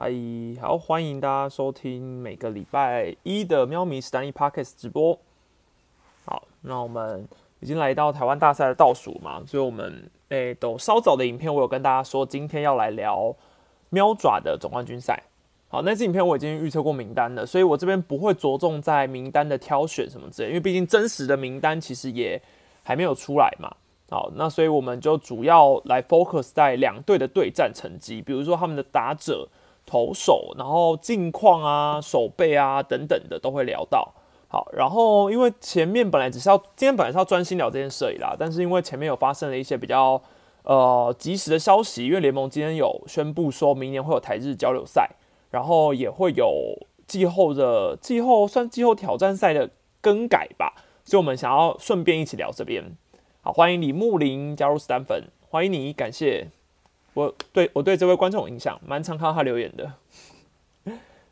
嗨，好，欢迎大家收听每个礼拜一的喵咪史丹利 Podcast 直播。好，那我们已经来到台湾大赛的倒数嘛，所以我们诶，都稍早的影片我有跟大家说，今天要来聊喵爪的总冠军赛。好，那支影片我已经预测过名单了，所以我这边不会着重在名单的挑选什么之类，因为毕竟真实的名单其实也还没有出来嘛。好，那所以我们就主要来 focus 在两队的对战成绩，比如说他们的打者。投手，然后近况啊、手背啊等等的都会聊到。好，然后因为前面本来只是要今天本来是要专心聊这件事啦，但是因为前面有发生了一些比较呃及时的消息，因为联盟今天有宣布说明年会有台日交流赛，然后也会有季后的季后算季后挑战赛的更改吧，所以我们想要顺便一起聊这边。好，欢迎李木林加入 Stan 粉，欢迎你，感谢。我对我对这位观众有印象，蛮常看到他留言的。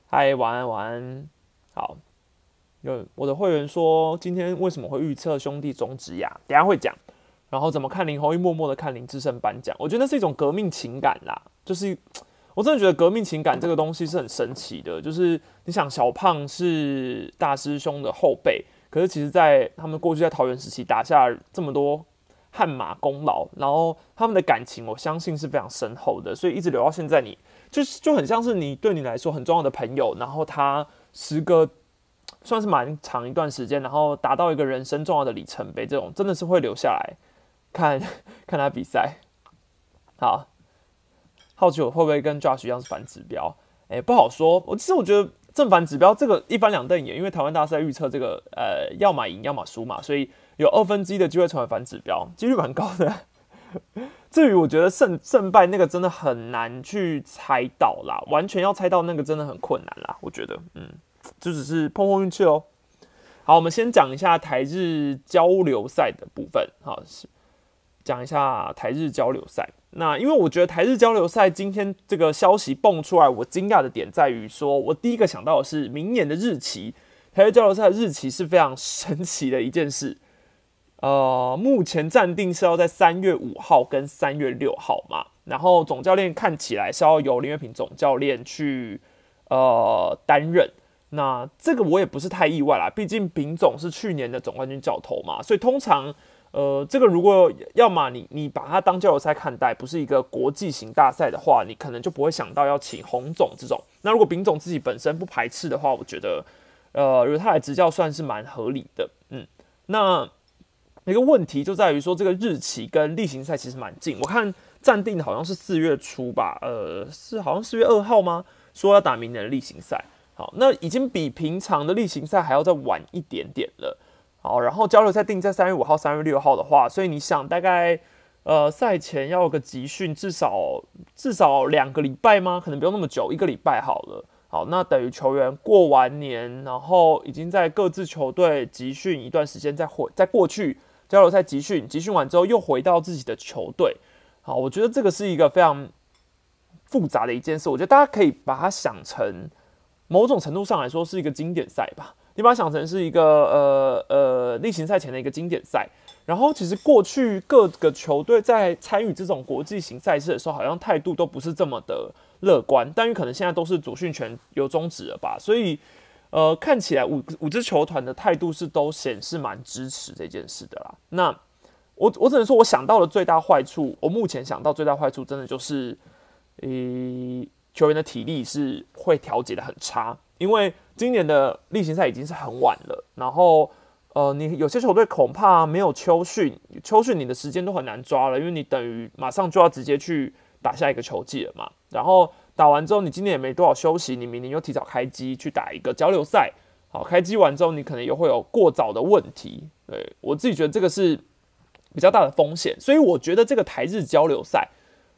嗨，晚安，晚安，好。有我的会员说，今天为什么会预测兄弟终止呀？等下会讲。然后怎么看林宏一默默的看林志胜颁奖？我觉得那是一种革命情感啦。就是我真的觉得革命情感这个东西是很神奇的。就是你想，小胖是大师兄的后辈，可是其实在他们过去在桃园时期打下这么多。汗马功劳，然后他们的感情，我相信是非常深厚的，所以一直留到现在，你就是就很像是你对你来说很重要的朋友，然后他时隔算是蛮长一段时间，然后达到一个人生重要的里程碑，这种真的是会留下来看 看他比赛。好，好奇我会不会跟 Josh 一样是反指标？哎，不好说。我其实我觉得正反指标这个一翻两瞪眼，因为台湾大赛预测这个呃，要么赢要么输嘛，所以。有二分之一的机会成为反指标，几率蛮高的。至于我觉得胜胜败那个真的很难去猜到啦，完全要猜到那个真的很困难啦。我觉得，嗯，就只是碰碰运气哦。好，我们先讲一下台日交流赛的部分。好，讲一下台日交流赛。那因为我觉得台日交流赛今天这个消息蹦出来，我惊讶的点在于说，我第一个想到的是明年的日期。台日交流赛的日期是非常神奇的一件事。呃，目前暂定是要在三月五号跟三月六号嘛，然后总教练看起来是要由林月平总教练去呃担任。那这个我也不是太意外啦，毕竟丙总是去年的总冠军教头嘛，所以通常呃这个如果要么你你把它当交流赛看待，不是一个国际型大赛的话，你可能就不会想到要请洪总这种。那如果丙总自己本身不排斥的话，我觉得呃由他来执教算是蛮合理的。嗯，那。一个问题就在于说，这个日期跟例行赛其实蛮近。我看暂定的好像是四月初吧，呃，是好像四月二号吗？说要打明年的例行赛。好，那已经比平常的例行赛还要再晚一点点了。好，然后交流赛定在三月五号、三月六号的话，所以你想大概呃赛前要有个集训，至少至少两个礼拜吗？可能不用那么久，一个礼拜好了。好，那等于球员过完年，然后已经在各自球队集训一段时间，再回再过去。交流赛集训，集训完之后又回到自己的球队。好，我觉得这个是一个非常复杂的一件事。我觉得大家可以把它想成某种程度上来说是一个经典赛吧。你把它想成是一个呃呃例行赛前的一个经典赛。然后其实过去各个球队在参与这种国际型赛事的时候，好像态度都不是这么的乐观。但因为可能现在都是主训权有终止了吧，所以。呃，看起来五五支球团的态度是都显示蛮支持这件事的啦。那我我只能说，我想到的最大坏处，我目前想到最大坏处，真的就是，呃，球员的体力是会调节的很差。因为今年的例行赛已经是很晚了，然后呃，你有些球队恐怕没有秋训，秋训你的时间都很难抓了，因为你等于马上就要直接去打下一个球季了嘛，然后。打完之后，你今年也没多少休息，你明年又提早开机去打一个交流赛。好，开机完之后，你可能又会有过早的问题。对我自己觉得这个是比较大的风险，所以我觉得这个台日交流赛，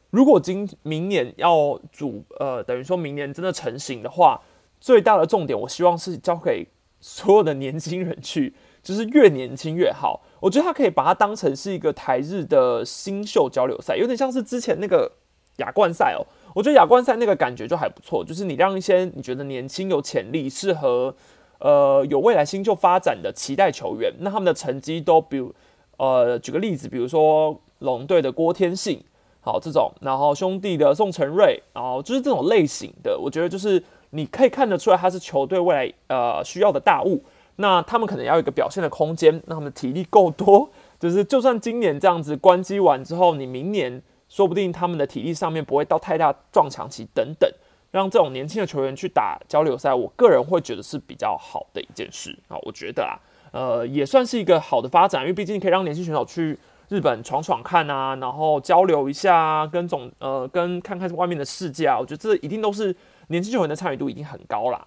如果今明年要主呃，等于说明年真的成型的话，最大的重点，我希望是交给所有的年轻人去，就是越年轻越好。我觉得他可以把它当成是一个台日的新秀交流赛，有点像是之前那个亚冠赛哦。我觉得亚冠赛那个感觉就还不错，就是你让一些你觉得年轻有潜力、适合呃有未来新秀发展的期待球员，那他们的成绩都比如呃举个例子，比如说龙队的郭天信，好这种，然后兄弟的宋承瑞，然后就是这种类型的，我觉得就是你可以看得出来他是球队未来呃需要的大物。那他们可能要有一个表现的空间，那他们体力够多，就是就算今年这样子关机完之后，你明年说不定他们的体力上面不会到太大撞墙期等等，让这种年轻的球员去打交流赛，我个人会觉得是比较好的一件事啊，我觉得啊，呃，也算是一个好的发展，因为毕竟可以让年轻选手去日本闯闯看啊，然后交流一下，跟总呃跟看看外面的世界啊，我觉得这一定都是年轻球员的参与度已经很高啦。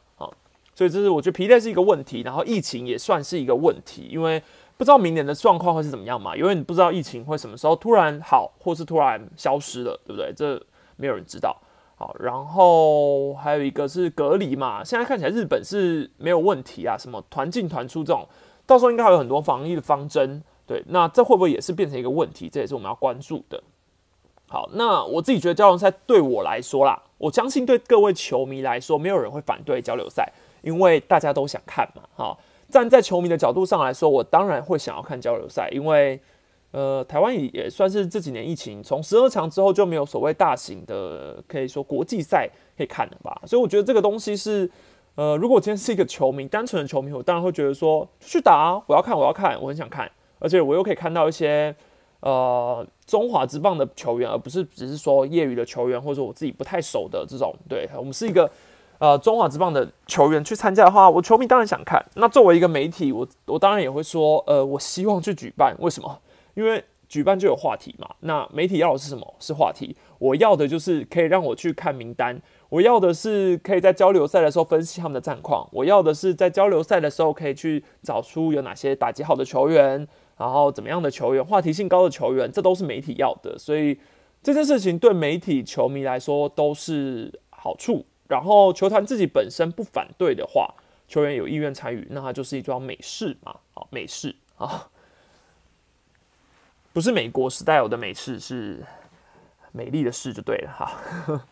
所以这是我觉得疲累是一个问题，然后疫情也算是一个问题，因为不知道明年的状况会是怎么样嘛，因为你不知道疫情会什么时候突然好，或是突然消失了，对不对？这没有人知道。好，然后还有一个是隔离嘛，现在看起来日本是没有问题啊，什么团进团出这种，到时候应该还有很多防疫的方针，对，那这会不会也是变成一个问题？这也是我们要关注的。好，那我自己觉得交流赛对我来说啦，我相信对各位球迷来说，没有人会反对交流赛。因为大家都想看嘛，哈，站在球迷的角度上来说，我当然会想要看交流赛，因为，呃，台湾也也算是这几年疫情从十二强之后就没有所谓大型的可以说国际赛可以看了吧，所以我觉得这个东西是，呃，如果今天是一个球迷，单纯的球迷，我当然会觉得说去打啊，我要看，我要看，我很想看，而且我又可以看到一些，呃，中华之棒的球员，而不是只是说业余的球员，或者我自己不太熟的这种，对我们是一个。呃，中华之棒的球员去参加的话，我球迷当然想看。那作为一个媒体，我我当然也会说，呃，我希望去举办。为什么？因为举办就有话题嘛。那媒体要的是什么？是话题。我要的就是可以让我去看名单。我要的是可以在交流赛的时候分析他们的战况。我要的是在交流赛的时候可以去找出有哪些打击好的球员，然后怎么样的球员，话题性高的球员，这都是媒体要的。所以这件事情对媒体、球迷来说都是好处。然后球团自己本身不反对的话，球员有意愿参与，那它就是一桩美事嘛。好，美事啊，不是美国时代有的美事，是美丽的事就对了哈。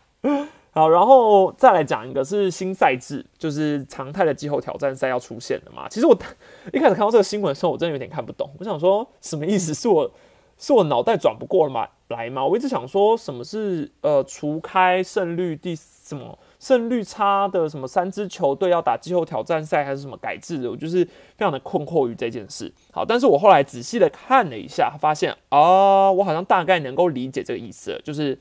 好，然后再来讲一个是新赛制，就是常态的季后挑战赛要出现了嘛。其实我 一开始看到这个新闻的时候，我真的有点看不懂。我想说什么意思？是我 是我脑袋转不过来吗？我一直想说什么是呃除开胜率第什么？胜率差的什么三支球队要打季后挑战赛还是什么改制的，我就是非常的困惑于这件事。好，但是我后来仔细的看了一下，发现啊，我好像大概能够理解这个意思了。就是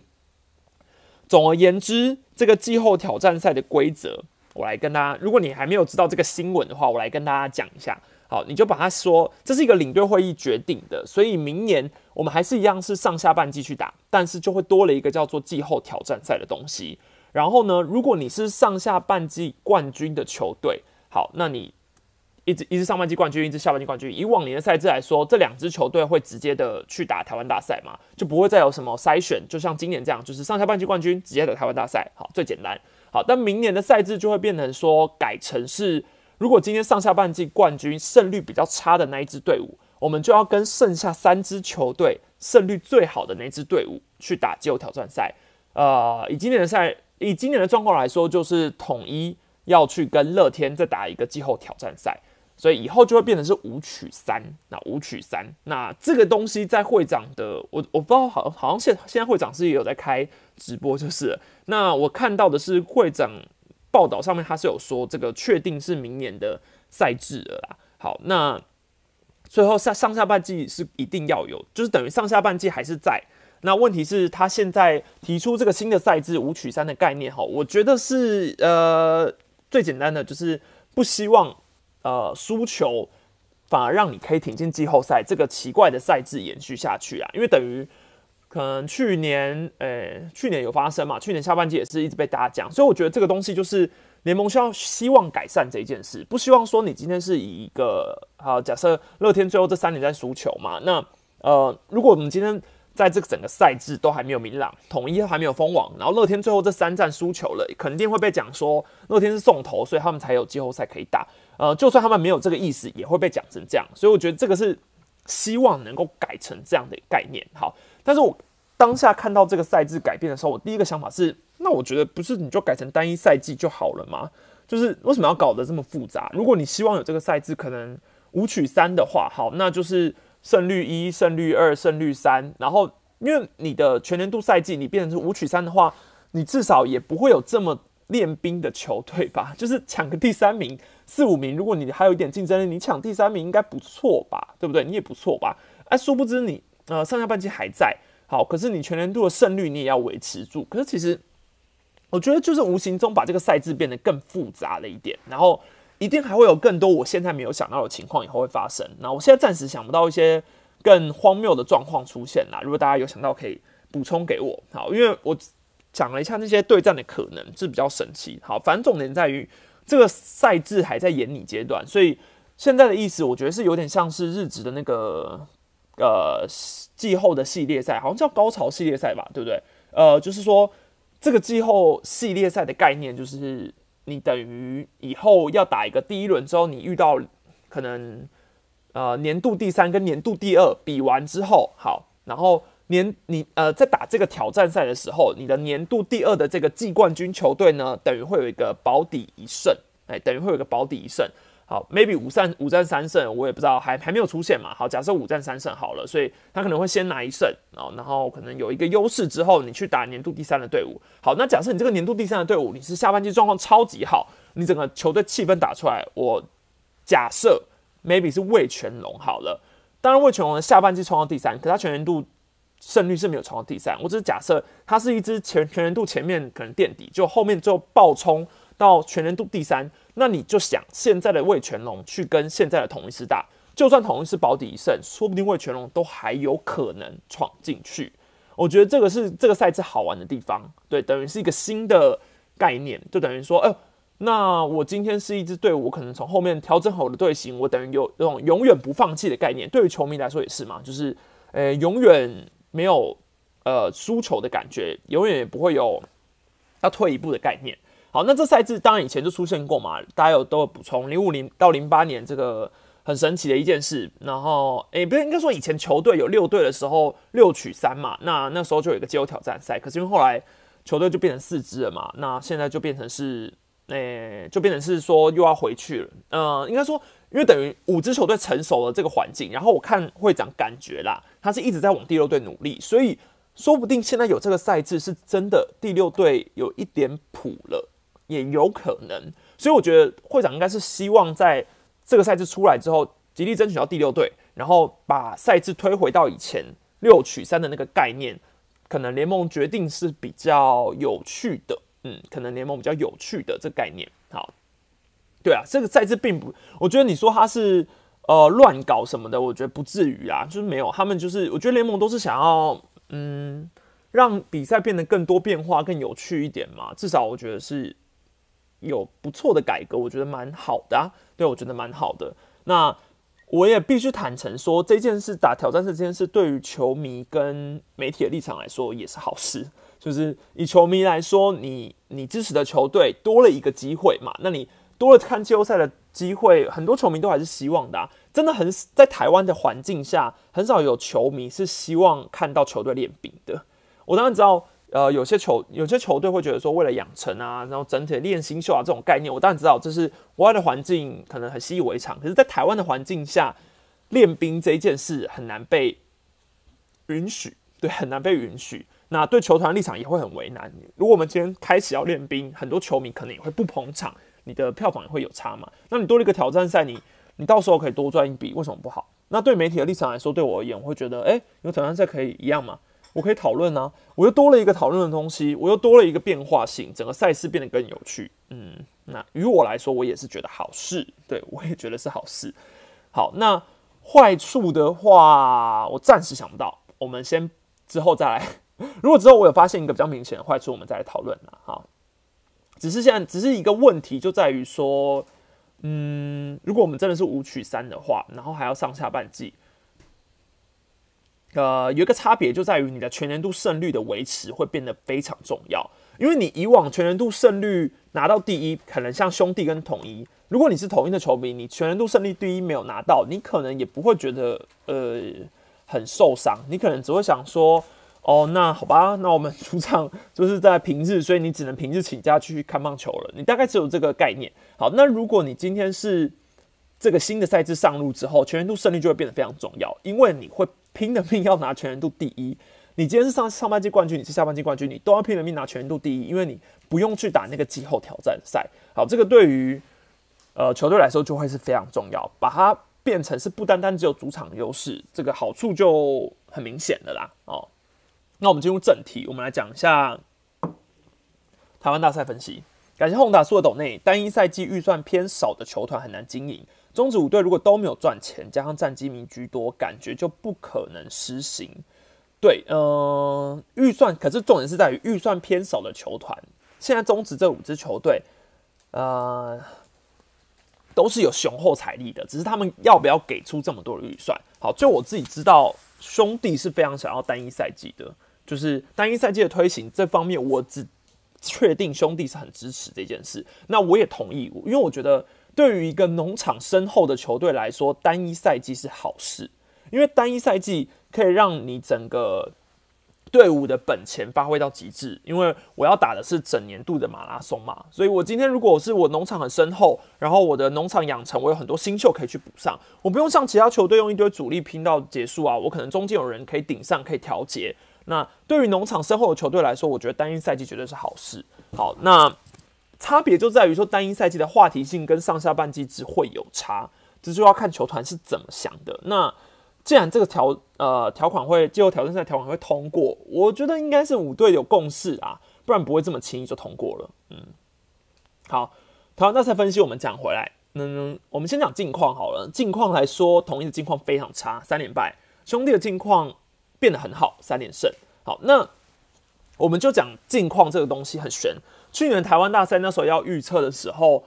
总而言之，这个季后挑战赛的规则，我来跟大家，如果你还没有知道这个新闻的话，我来跟大家讲一下。好，你就把它说，这是一个领队会议决定的，所以明年我们还是一样是上下半季去打，但是就会多了一个叫做季后挑战赛的东西。然后呢，如果你是上下半季冠军的球队，好，那你一支一支上半季冠军，一支下半季冠军。以往年的赛制来说，这两支球队会直接的去打台湾大赛嘛，就不会再有什么筛选，就像今年这样，就是上下半季冠军直接打台湾大赛，好，最简单。好，但明年的赛制就会变成说，改成是，如果今天上下半季冠军胜率比较差的那一支队伍，我们就要跟剩下三支球队胜率最好的那支队伍去打季后挑战赛。呃，以今年的赛。以今年的状况来说，就是统一要去跟乐天再打一个季后挑战赛，所以以后就会变成是五取三。那五取三，那这个东西在会长的我我不知道，好好像现现在会长是也有在开直播，就是那我看到的是会长报道上面他是有说这个确定是明年的赛制了啦。好，那最后上上下半季是一定要有，就是等于上下半季还是在。那问题是，他现在提出这个新的赛制五取三的概念，哈，我觉得是呃最简单的，就是不希望呃输球反而让你可以挺进季后赛这个奇怪的赛制延续下去啊，因为等于可能去年呃去年有发生嘛，去年下半季也是一直被大家讲，所以我觉得这个东西就是联盟需要希望改善这一件事，不希望说你今天是以一个好假设乐天最后这三年在输球嘛，那呃如果我们今天。在这个整个赛制都还没有明朗，统一还没有封网，然后乐天最后这三战输球了，肯定会被讲说乐天是送头，所以他们才有季后赛可以打。呃，就算他们没有这个意思，也会被讲成这样。所以我觉得这个是希望能够改成这样的概念。好，但是我当下看到这个赛制改变的时候，我第一个想法是，那我觉得不是你就改成单一赛季就好了吗？就是为什么要搞得这么复杂？如果你希望有这个赛制，可能五取三的话，好，那就是。胜率一，胜率二，胜率三，然后因为你的全年度赛季你变成是五取三的话，你至少也不会有这么练兵的球队吧？就是抢个第三名、四五名，如果你还有一点竞争力，你抢第三名应该不错吧？对不对？你也不错吧？哎，殊不知你呃上下半季还在好，可是你全年度的胜率你也要维持住。可是其实我觉得就是无形中把这个赛制变得更复杂了一点，然后。一定还会有更多我现在没有想到的情况以后会发生。那我现在暂时想不到一些更荒谬的状况出现啦。如果大家有想到，可以补充给我。好，因为我讲了一下那些对战的可能是比较神奇。好，反正重点在于这个赛制还在演拟阶段，所以现在的意思，我觉得是有点像是日职的那个呃季后的系列赛，好像叫高潮系列赛吧，对不对？呃，就是说这个季后系列赛的概念就是。你等于以后要打一个第一轮之后，你遇到可能呃年度第三跟年度第二比完之后，好，然后年你呃在打这个挑战赛的时候，你的年度第二的这个季冠军球队呢，等于会有一个保底一胜，哎，等于会有一个保底一胜。好，maybe 五战五战三胜，我也不知道，还还没有出现嘛。好，假设五战三胜好了，所以他可能会先拿一胜，然后然后可能有一个优势之后，你去打年度第三的队伍。好，那假设你这个年度第三的队伍，你是下半季状况超级好，你整个球队气氛打出来，我假设 maybe 是魏全龙好了。当然魏全龙的下半季冲到第三，可他全年度胜率是没有冲到第三。我只是假设它是一支全全年度前面可能垫底，就后面就爆冲到全年度第三。那你就想，现在的魏全龙去跟现在的统一师打，就算统一师保底一胜，说不定魏全龙都还有可能闯进去。我觉得这个是这个赛制好玩的地方，对，等于是一个新的概念，就等于说，哎，那我今天是一支队伍，我可能从后面调整好我的队形，我等于有这种永远不放弃的概念。对于球迷来说也是嘛，就是，呃，永远没有呃输球的感觉，永远也不会有要退一步的概念。好，那这赛制当然以前就出现过嘛，大家有都有补充。零五零到零八年这个很神奇的一件事，然后诶，不是应该说以前球队有六队的时候六取三嘛，那那时候就有一个季后挑战赛，可是因为后来球队就变成四支了嘛，那现在就变成是诶，就变成是说又要回去了。嗯，应该说因为等于五支球队成熟了这个环境，然后我看会长感觉啦，他是一直在往第六队努力，所以说不定现在有这个赛制是真的第六队有一点谱了。也有可能，所以我觉得会长应该是希望在这个赛制出来之后，极力争取到第六队，然后把赛制推回到以前六取三的那个概念，可能联盟决定是比较有趣的，嗯，可能联盟比较有趣的这概念。好，对啊，这个赛制并不，我觉得你说他是呃乱搞什么的，我觉得不至于啊，就是没有，他们就是我觉得联盟都是想要嗯让比赛变得更多变化、更有趣一点嘛，至少我觉得是。有不错的改革，我觉得蛮好的啊。对我觉得蛮好的。那我也必须坦诚说，这件事打挑战赛这件事，对于球迷跟媒体的立场来说也是好事。就是以球迷来说，你你支持的球队多了一个机会嘛，那你多了看季后赛的机会，很多球迷都还是希望的。真的很在台湾的环境下，很少有球迷是希望看到球队练兵的。我当然知道。呃，有些球有些球队会觉得说，为了养成啊，然后整体的练新秀啊这种概念，我当然知道这是国外的环境可能很习以为常，可是，在台湾的环境下，练兵这一件事很难被允许，对，很难被允许。那对球团立场也会很为难。如果我们今天开始要练兵，很多球迷可能也会不捧场，你的票房也会有差嘛。那你多了一个挑战赛，你你到时候可以多赚一笔，为什么不好？那对媒体的立场来说，对我而言，我会觉得，哎，有挑战赛可以一样吗？我可以讨论啊，我又多了一个讨论的东西，我又多了一个变化性，整个赛事变得更有趣。嗯，那于我来说，我也是觉得好事，对我也觉得是好事。好，那坏处的话，我暂时想不到，我们先之后再来。如果之后我有发现一个比较明显的坏处，我们再来讨论了。好，只是现在只是一个问题，就在于说，嗯，如果我们真的是五取三的话，然后还要上下半季。呃，有一个差别就在于你的全年度胜率的维持会变得非常重要，因为你以往全年度胜率拿到第一，可能像兄弟跟统一，如果你是统一的球迷，你全年度胜利第一没有拿到，你可能也不会觉得呃很受伤，你可能只会想说，哦，那好吧，那我们主场就是在平日，所以你只能平日请假去看棒球了，你大概只有这个概念。好，那如果你今天是这个新的赛制上路之后，全年度胜率就会变得非常重要，因为你会。拼了命要拿全年度第一，你今天是上上半季冠军，你是下半季冠军，你都要拼了命拿全年度第一，因为你不用去打那个季后挑战赛。好，这个对于呃球队来说就会是非常重要，把它变成是不单单只有主场优势，这个好处就很明显的啦。哦，那我们进入正题，我们来讲一下台湾大赛分析。感谢宏达数的斗内，单一赛季预算偏少的球团很难经营。中止五队如果都没有赚钱，加上战绩名居多，感觉就不可能实行。对，呃，预算可是重点是在于预算偏少的球团。现在中止这五支球队，呃，都是有雄厚财力的，只是他们要不要给出这么多的预算？好，就我自己知道，兄弟是非常想要单一赛季的，就是单一赛季的推行这方面，我只。确定兄弟是很支持这件事，那我也同意，因为我觉得对于一个农场深厚的球队来说，单一赛季是好事，因为单一赛季可以让你整个队伍的本钱发挥到极致。因为我要打的是整年度的马拉松嘛，所以我今天如果是我农场很深厚，然后我的农场养成，我有很多新秀可以去补上，我不用像其他球队用一堆主力拼到结束啊，我可能中间有人可以顶上，可以调节。那对于农场身后的球队来说，我觉得单一赛季绝对是好事。好，那差别就在于说，单一赛季的话题性跟上下半季只会有差，这就要看球团是怎么想的。那既然这个条呃条款会季后挑战赛条款会通过，我觉得应该是五队有共识啊，不然不会这么轻易就通过了。嗯，好，台湾大赛分析我们讲回来，嗯，我们先讲近况好了。近况来说，统一的近况非常差，三连败；兄弟的近况。变得很好，三连胜。好，那我们就讲近况这个东西很悬。去年台湾大赛那时候要预测的时候，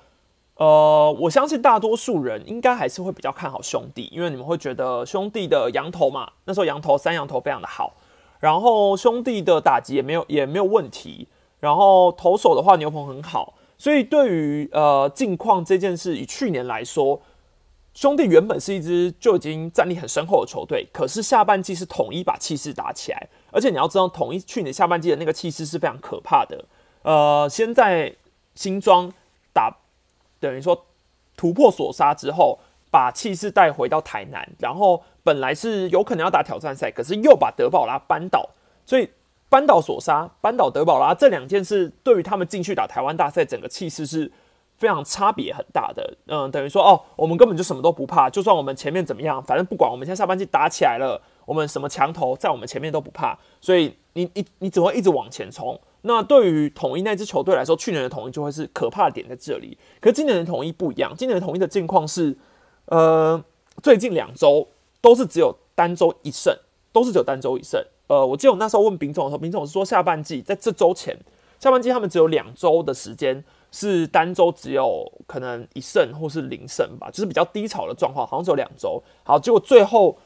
呃，我相信大多数人应该还是会比较看好兄弟，因为你们会觉得兄弟的羊头嘛，那时候羊头三羊头非常的好，然后兄弟的打击也没有也没有问题，然后投手的话牛棚很好，所以对于呃近况这件事，以去年来说。兄弟原本是一支就已经战力很深厚的球队，可是下半季是统一把气势打起来，而且你要知道，统一去年下半季的那个气势是非常可怕的。呃，先在新庄打，等于说突破锁杀之后，把气势带回到台南，然后本来是有可能要打挑战赛，可是又把德保拉扳倒，所以扳倒锁杀，扳倒德保拉这两件事，对于他们进去打台湾大赛，整个气势是。非常差别很大的，嗯，等于说哦，我们根本就什么都不怕，就算我们前面怎么样，反正不管，我们现在下半季打起来了，我们什么墙头在我们前面都不怕，所以你你你只会一直往前冲。那对于统一那支球队来说，去年的统一就会是可怕的点在这里，可是今年的统一不一样，今年的统一的境况是，呃，最近两周都是只有单周一胜，都是只有单周一胜。呃，我记得我那时候问丙总的时候，丙总是说下半季在这周前，下半季他们只有两周的时间。是单周只有可能一胜或是零胜吧，就是比较低潮的状况，好像只有两周。好，结果最后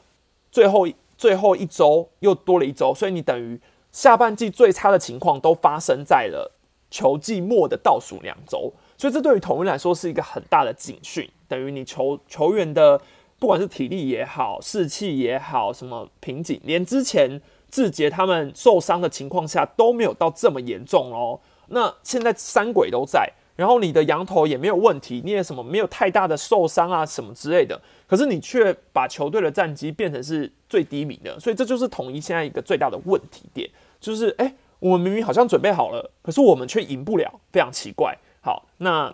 最后最后一周又多了一周，所以你等于下半季最差的情况都发生在了球季末的倒数两周，所以这对于统一来说是一个很大的警讯，等于你球球员的不管是体力也好，士气也好，什么瓶颈，连之前志杰他们受伤的情况下都没有到这么严重哦。那现在三鬼都在，然后你的羊头也没有问题，你也什么没有太大的受伤啊什么之类的，可是你却把球队的战绩变成是最低迷的，所以这就是统一现在一个最大的问题点，就是哎，我们明明好像准备好了，可是我们却赢不了，非常奇怪。好，那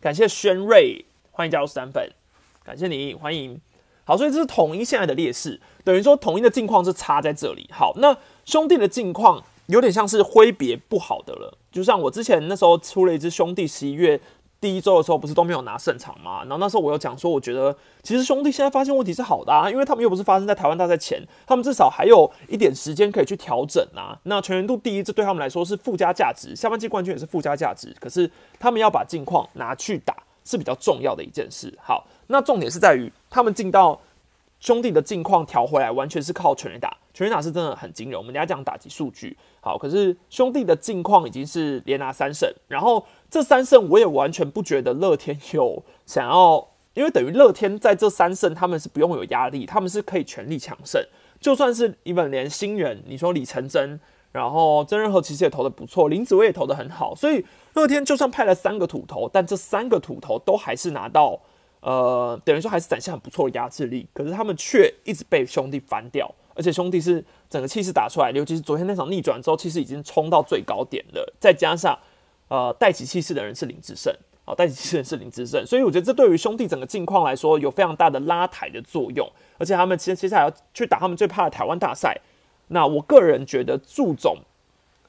感谢轩瑞，欢迎加入三粉，感谢你，欢迎。好，所以这是统一现在的劣势，等于说统一的境况是差在这里。好，那兄弟的境况。有点像是挥别不好的了，就像我之前那时候出了一支兄弟，十一月第一周的时候不是都没有拿胜场吗？然后那时候我有讲说，我觉得其实兄弟现在发现问题是好的啊，因为他们又不是发生在台湾大赛前，他们至少还有一点时间可以去调整啊。那全员度第一，这对他们来说是附加价值，下半季冠军也是附加价值。可是他们要把近况拿去打是比较重要的一件事。好，那重点是在于他们进到。兄弟的近况调回来，完全是靠全垒打。全垒打是真的很惊人。我们等下讲打击数据，好。可是兄弟的近况已经是连拿三胜，然后这三胜我也完全不觉得乐天有想要，因为等于乐天在这三胜他们是不用有压力，他们是可以全力抢胜。就算是一本连新人，你说李成真，然后曾仁和其实也投的不错，林子威也投的很好，所以乐天就算派了三个土头，但这三个土头都还是拿到。呃，等于说还是展现很不错的压制力，可是他们却一直被兄弟翻掉，而且兄弟是整个气势打出来，尤其是昨天那场逆转之后，其实已经冲到最高点了。再加上呃带起气势的人是林志胜，好带起气势的人是林志胜，所以我觉得这对于兄弟整个境况来说有非常大的拉抬的作用。而且他们其实接下来要去打他们最怕的台湾大赛。那我个人觉得祝总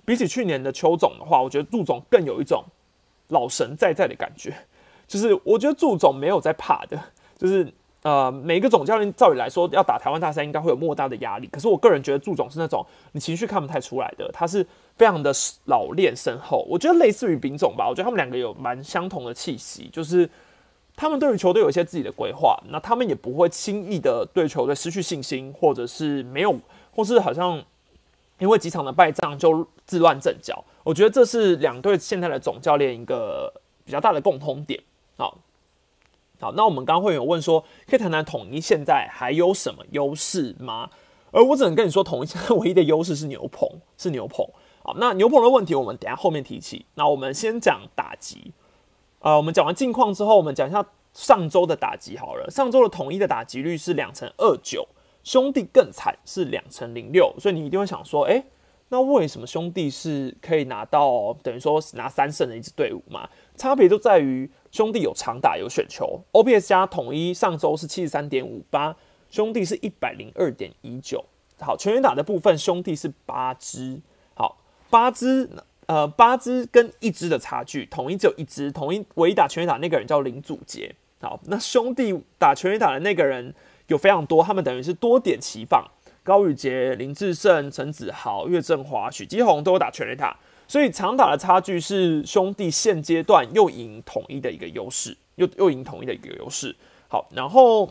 比起去年的邱总的话，我觉得祝总更有一种老神在在的感觉。就是我觉得祝总没有在怕的，就是呃，每一个总教练照理来说要打台湾大赛，应该会有莫大的压力。可是我个人觉得祝总是那种你情绪看不太出来的，他是非常的老练深厚。我觉得类似于丙总吧，我觉得他们两个有蛮相同的气息，就是他们对于球队有一些自己的规划，那他们也不会轻易的对球队失去信心，或者是没有，或是好像因为几场的败仗就自乱阵脚。我觉得这是两队现在的总教练一个比较大的共通点。好，好，那我们刚会有问说，可以谈谈统一现在还有什么优势吗？而我只能跟你说，统一现在唯一的优势是牛棚，是牛棚。好，那牛棚的问题，我们等下后面提起。那我们先讲打击。呃，我们讲完近况之后，我们讲一下上周的打击好了。上周的统一的打击率是两成二九，兄弟更惨是两成零六。所以你一定会想说，哎，那为什么兄弟是可以拿到等于说拿三胜的一支队伍嘛？差别就在于。兄弟有长打有选球，OPS 加统一上周是七十三点五八，兄弟是一百零二点一九。好，全员打的部分，兄弟是八支，好八支，呃八支跟一支的差距，统一只有一支，统一唯一打全员打那个人叫林祖杰。好，那兄弟打全员打的那个人有非常多，他们等于是多点齐放，高宇杰、林志胜、陈子豪、岳振华、许基宏都有打全员打。所以长打的差距是兄弟现阶段又赢统一的一个优势，又又赢统一的一个优势。好，然后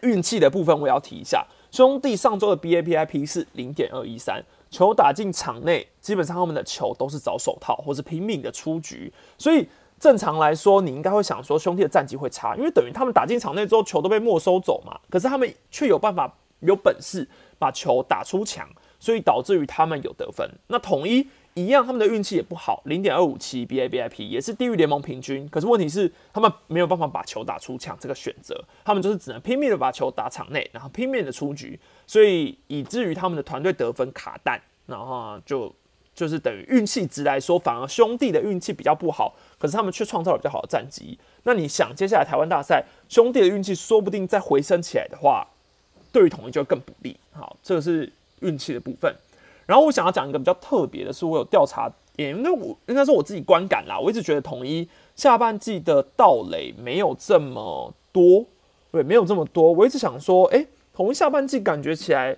运气的部分我要提一下，兄弟上周的 BAPIP 是零点二一三，球打进场内，基本上他们的球都是找手套或是拼命的出局。所以正常来说，你应该会想说兄弟的战绩会差，因为等于他们打进场内之后，球都被没收走嘛。可是他们却有办法有本事把球打出墙，所以导致于他们有得分。那统一。一样，他们的运气也不好，零点二五七 BABIP 也是低于联盟平均。可是问题是，他们没有办法把球打出墙这个选择，他们就是只能拼命的把球打场内，然后拼命的出局，所以以至于他们的团队得分卡蛋，然后就就是等于运气值来说，反而兄弟的运气比较不好，可是他们却创造了比较好的战绩。那你想，接下来台湾大赛，兄弟的运气说不定再回升起来的话，对于统一就更不利。好，这个是运气的部分。然后我想要讲一个比较特别的是，我有调查，也因为我应该说我自己观感啦，我一直觉得统一下半季的盗垒没有这么多，对，没有这么多。我一直想说，哎，统一下半季感觉起来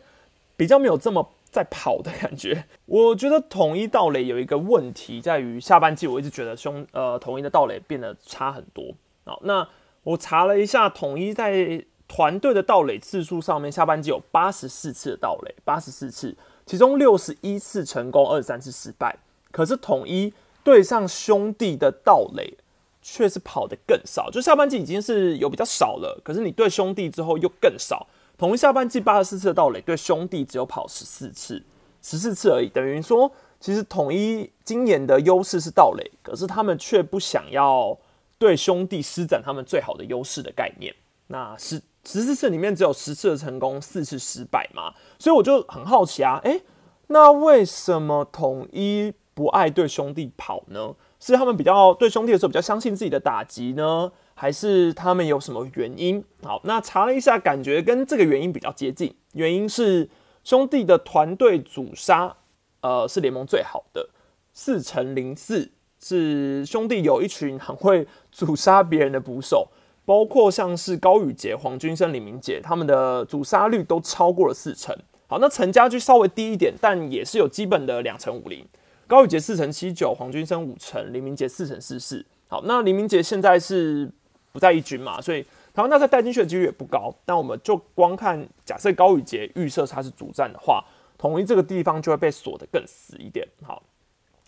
比较没有这么在跑的感觉。我觉得统一盗垒有一个问题在于下半季，我一直觉得凶呃统一的盗垒变得差很多。好，那我查了一下，统一在团队的盗垒次数上面，下半季有八十四次的盗垒，八十四次。其中六十一次成功，二十三次失败。可是统一对上兄弟的盗垒却是跑的更少，就下半季已经是有比较少了。可是你对兄弟之后又更少。统一下半季八十四次的盗垒，对兄弟只有跑十四次，十四次而已。等于说，其实统一今年的优势是盗垒，可是他们却不想要对兄弟施展他们最好的优势的概念。那是。十四次里面只有十次的成功，四次失败嘛，所以我就很好奇啊，诶，那为什么统一不爱对兄弟跑呢？是他们比较对兄弟的时候比较相信自己的打击呢，还是他们有什么原因？好，那查了一下，感觉跟这个原因比较接近。原因是兄弟的团队主杀，呃，是联盟最好的，四乘零四，是兄弟有一群很会主杀别人的捕手。包括像是高宇杰、黄君生、李明杰，他们的主杀率都超过了四成。好，那陈家驹稍微低一点，但也是有基本的两成五零。高宇杰四成七九，黄君生五成，李明杰四成四四。好，那李明杰现在是不在一军嘛，所以台湾大赛带进去的几率也不高。但我们就光看，假设高宇杰预设他是主战的话，统一这个地方就会被锁得更死一点。好，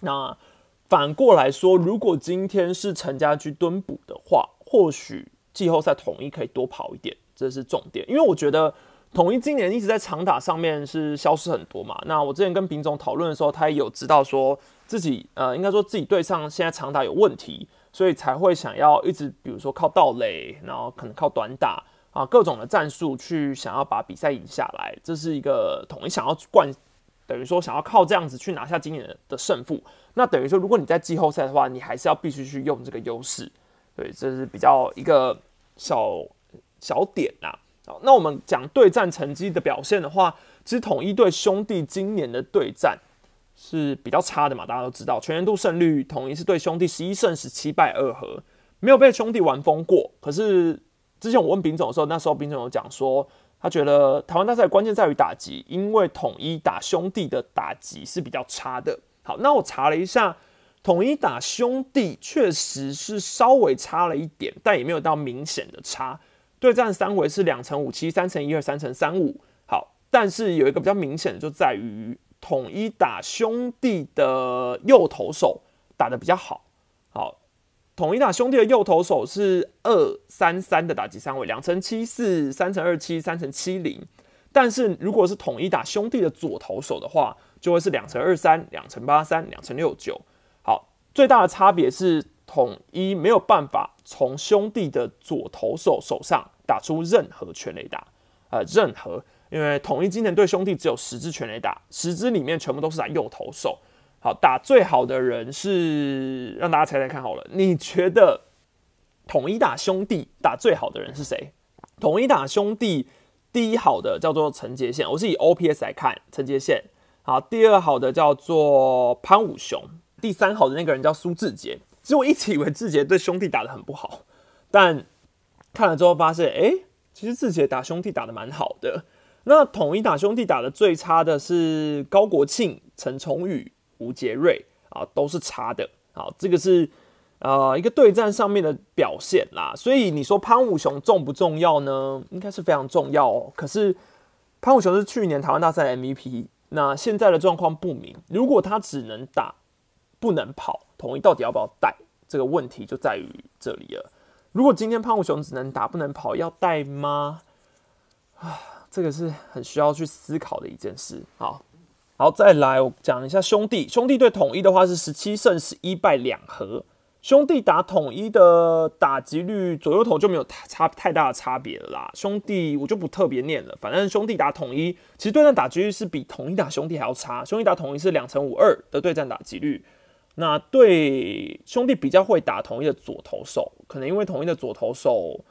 那反过来说，如果今天是陈家驹蹲补的话，或许。季后赛统一可以多跑一点，这是重点。因为我觉得统一今年一直在长打上面是消失很多嘛。那我之前跟丙总讨论的时候，他也有知道说自己呃，应该说自己队上现在长打有问题，所以才会想要一直比如说靠盗垒，然后可能靠短打，啊，各种的战术去想要把比赛赢下来，这是一个统一想要冠，等于说想要靠这样子去拿下今年的胜负。那等于说，如果你在季后赛的话，你还是要必须去用这个优势。对，这是比较一个小小点呐。好，那我们讲对战成绩的表现的话，其实统一对兄弟今年的对战是比较差的嘛，大家都知道，全年度胜率统一是对兄弟十一胜十七败二和，没有被兄弟玩疯过。可是。之前我问丙总的时候，那时候丙总有讲说，他觉得台湾大赛关键在于打击，因为统一打兄弟的打击是比较差的。好，那我查了一下，统一打兄弟确实是稍微差了一点，但也没有到明显的差。对战三回是两乘五七、三乘一二、三乘三五。好，但是有一个比较明显的就在于统一打兄弟的右投手打的比较好。好。统一打兄弟的右投手是二三三的打击三位，两乘七四、三乘二七、三乘七零。但是如果是统一打兄弟的左投手的话，就会是两乘二三、两乘八三、两乘六九。最大的差别是统一没有办法从兄弟的左投手手上打出任何全垒打，呃，任何，因为统一今年对兄弟只有十支全垒打，十支里面全部都是打右投手。好，打最好的人是让大家猜猜看好了，你觉得统一打兄弟打最好的人是谁？统一打兄弟第一好的叫做陈杰宪，我是以 OPS 来看陈杰宪。好，第二好的叫做潘武雄，第三好的那个人叫苏志杰。其实我一直以为志杰对兄弟打的很不好，但看了之后发现，哎，其实志杰打兄弟打的蛮好的。那统一打兄弟打的最差的是高国庆、陈崇宇。吴杰瑞啊，都是差的。好，这个是呃一个对战上面的表现啦。所以你说潘武雄重不重要呢？应该是非常重要哦。可是潘武雄是去年台湾大赛 MVP，那现在的状况不明。如果他只能打不能跑，统一到底要不要带？这个问题就在于这里了。如果今天胖虎雄只能打不能跑，要带吗？啊，这个是很需要去思考的一件事。好。好，再来我讲一下兄弟。兄弟对统一的话是十七胜十一败两和。兄弟打统一的打击率左右头就没有太差太大的差别了啦。兄弟我就不特别念了，反正兄弟打统一，其实对战打击率是比统一打兄弟还要差。兄弟打统一是两成五二的对战打击率。那对兄弟比较会打统一的左投手，可能因为统一的左投手，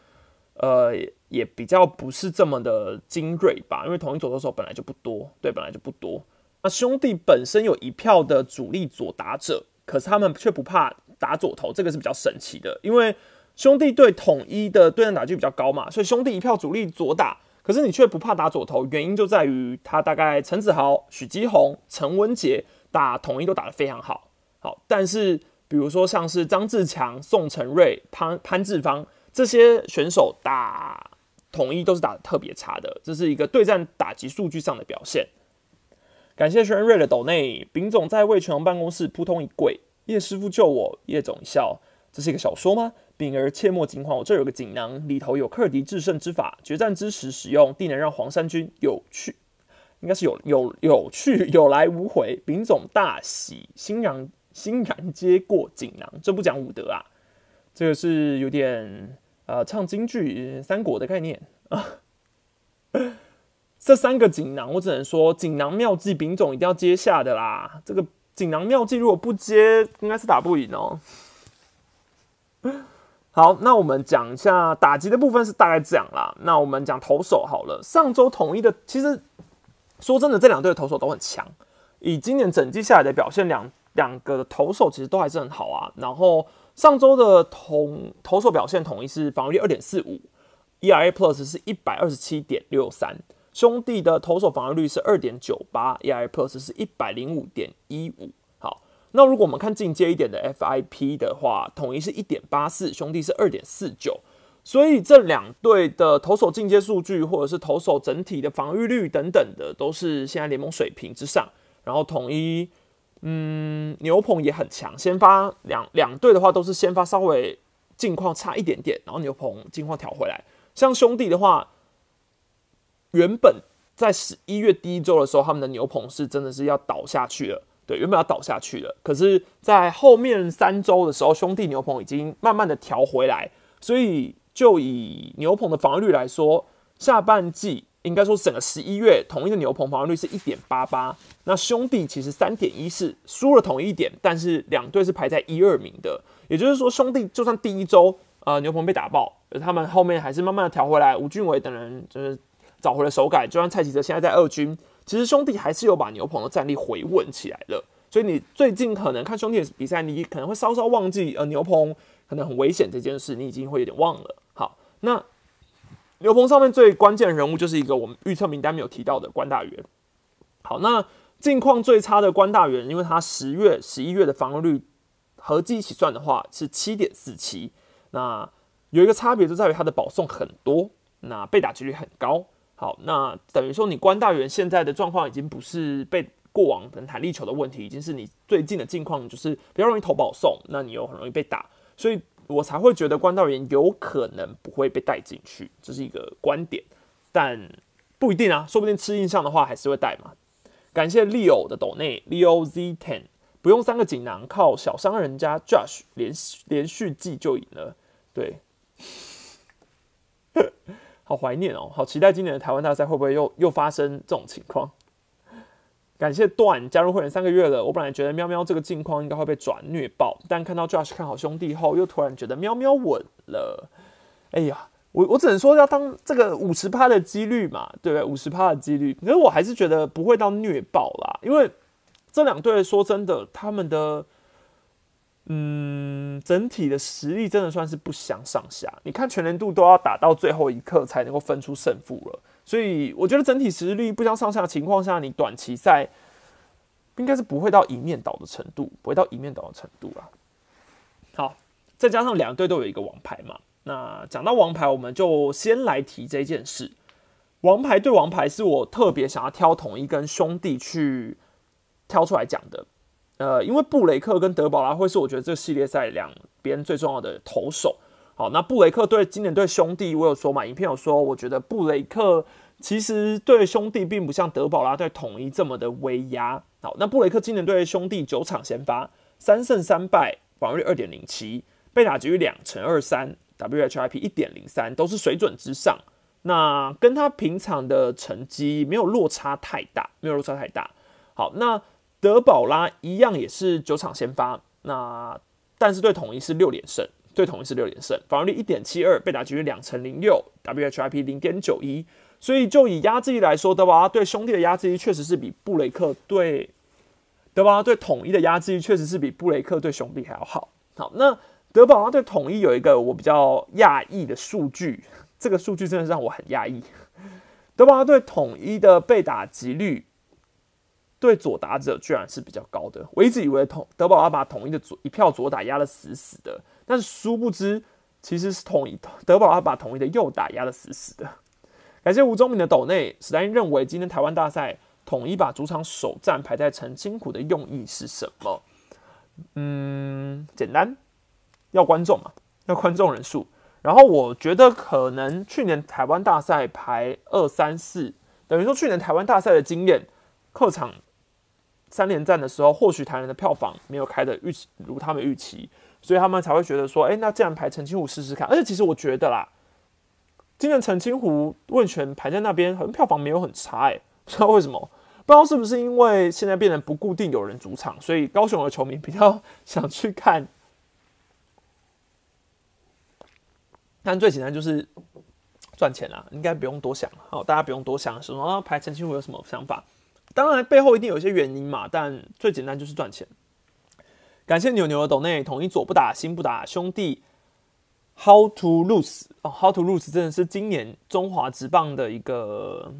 呃，也比较不是这么的精锐吧，因为统一左投手本来就不多，对，本来就不多。那兄弟本身有一票的主力左打者，可是他们却不怕打左投，这个是比较神奇的。因为兄弟对统一的对战打击比较高嘛，所以兄弟一票主力左打，可是你却不怕打左投，原因就在于他大概陈子豪、许基宏、陈文杰打统一都打得非常好，好，但是比如说像是张志强、宋承瑞、潘潘志芳这些选手打统一都是打得特别差的，这是一个对战打击数据上的表现。感谢轩瑞的斗内，丙总在魏全龙办公室扑通一跪，叶师傅救我，叶总一笑，这是一个小说吗？丙儿切莫惊慌，我这有个锦囊，里头有克敌制胜之法，决战之时使用，定能让黄山军有趣，应该是有有有趣有来无回。丙总大喜，欣然欣然接过锦囊，这不讲武德啊，这个是有点呃唱京剧三国的概念啊。这三个锦囊，我只能说锦囊妙计，丙总一定要接下的啦。这个锦囊妙计如果不接，应该是打不赢哦。好，那我们讲一下打击的部分是大概这样啦。那我们讲投手好了。上周统一的，其实说真的，这两队的投手都很强。以今年整季下来的表现，两两个投手其实都还是很好啊。然后上周的统投手表现，统一是防御率二点四五，ERA Plus 是一百二十七点六三。兄弟的投手防御率是二点九八，ERA Plus 是一百零五点一五。好，那如果我们看进阶一点的 FIP 的话，统一是一点八四，兄弟是二点四九。所以这两队的投手进阶数据，或者是投手整体的防御率等等的，都是现在联盟水平之上。然后统一，嗯，牛棚也很强。先发两两队的话，都是先发稍微近况差一点点，然后牛棚近况调回来。像兄弟的话。原本在十一月第一周的时候，他们的牛棚是真的是要倒下去了，对，原本要倒下去了。可是，在后面三周的时候，兄弟牛棚已经慢慢的调回来，所以就以牛棚的防御率来说，下半季应该说整个十一月统一的牛棚防御率是一点八八，那兄弟其实三点一四，输了统一点，但是两队是排在一二名的，也就是说兄弟就算第一周呃牛棚被打爆，他们后面还是慢慢的调回来，吴俊伟等人就是找回了手感，就算蔡奇哲现在在二军，其实兄弟还是有把牛棚的战力回稳起来了，所以你最近可能看兄弟的比赛，你可能会稍稍忘记呃牛棚可能很危险这件事，你已经会有点忘了。好，那牛棚上面最关键的人物就是一个我们预测名单没有提到的关大元。好，那近况最差的关大元，因为他十月、十一月的防御率合计一起算的话是七点四七。那有一个差别就在于他的保送很多，那被打几率很高。好，那等于说你关大元现在的状况已经不是被过往能弹力球的问题，已经是你最近的境况就是比较容易投保送，那你又很容易被打，所以。我才会觉得关道员有可能不会被带进去，这是一个观点，但不一定啊，说不定吃印象的话还是会带嘛。感谢 Leo 的斗内 Leo Z Ten，不用三个锦囊，靠小商人家 Josh 连连续季就赢了，对，好怀念哦，好期待今年的台湾大赛会不会又又发生这种情况。感谢段加入会员三个月了。我本来觉得喵喵这个境况应该会被转虐爆，但看到 Josh 看好兄弟后，又突然觉得喵喵稳了。哎呀，我我只能说要当这个五十趴的几率嘛，对不对？五十趴的几率，可是我还是觉得不会到虐爆啦，因为这两队说真的，他们的嗯整体的实力真的算是不相上下。你看全年度都要打到最后一刻才能够分出胜负了。所以我觉得整体实力不相上下的情况下，你短期赛应该是不会到一面倒的程度，不会到一面倒的程度啊。好，再加上两队都有一个王牌嘛，那讲到王牌，我们就先来提这件事。王牌对王牌是我特别想要挑统一跟兄弟去挑出来讲的。呃，因为布雷克跟德保拉会是我觉得这个系列赛两边最重要的投手。好，那布雷克对今年对兄弟，我有说嘛？影片有说，我觉得布雷克其实对兄弟并不像德保拉对统一这么的威压。好，那布雷克今年对兄弟九场先发，三胜三败，防御率二点零七，被打局两乘二三，WHIP 一点零三，都是水准之上。那跟他平常的成绩没有落差太大，没有落差太大。好，那德保拉一样也是九场先发，那但是对统一是六连胜。对统一是六连胜，防御率一点七二，被打局两成零六，WHIP 零点九一，所以就以压制力来说，德保拉对兄弟的压制力确实是比布雷克对德保拉对统一的压制力确实是比布雷克对兄弟还要好。好，那德保拉对统一有一个我比较讶异的数据，这个数据真的是让我很讶异。德保拉对统一的被打击率。对左打者居然是比较高的，我一直以为统德保拉把统一的左一票左打压的死死的，但是殊不知其实是统一德保拉把统一的右打压的死死的。感谢吴宗敏的斗内，史丹认为今天台湾大赛统一把主场首战排在陈清湖的用意是什么？嗯，简单，要观众嘛，要观众人数。然后我觉得可能去年台湾大赛排二三四，等于说去年台湾大赛的经验，客场。三连战的时候，或许台湾的票房没有开的预期如他们预期，所以他们才会觉得说，哎，那这样排澄清湖试试看。而且其实我觉得啦，今年澄清湖问泉排在那边，好像票房没有很差，哎，不知道为什么，不知道是不是因为现在变成不固定有人主场，所以高雄的球迷比较想去看。但最简单就是赚钱啦，应该不用多想，好，大家不用多想，什么排澄清湖有什么想法？当然背后一定有一些原因嘛，但最简单就是赚钱。感谢牛牛的抖内，统一左不打，心不打，兄弟。How to lose？哦，How to lose？真的是今年中华职棒的一个，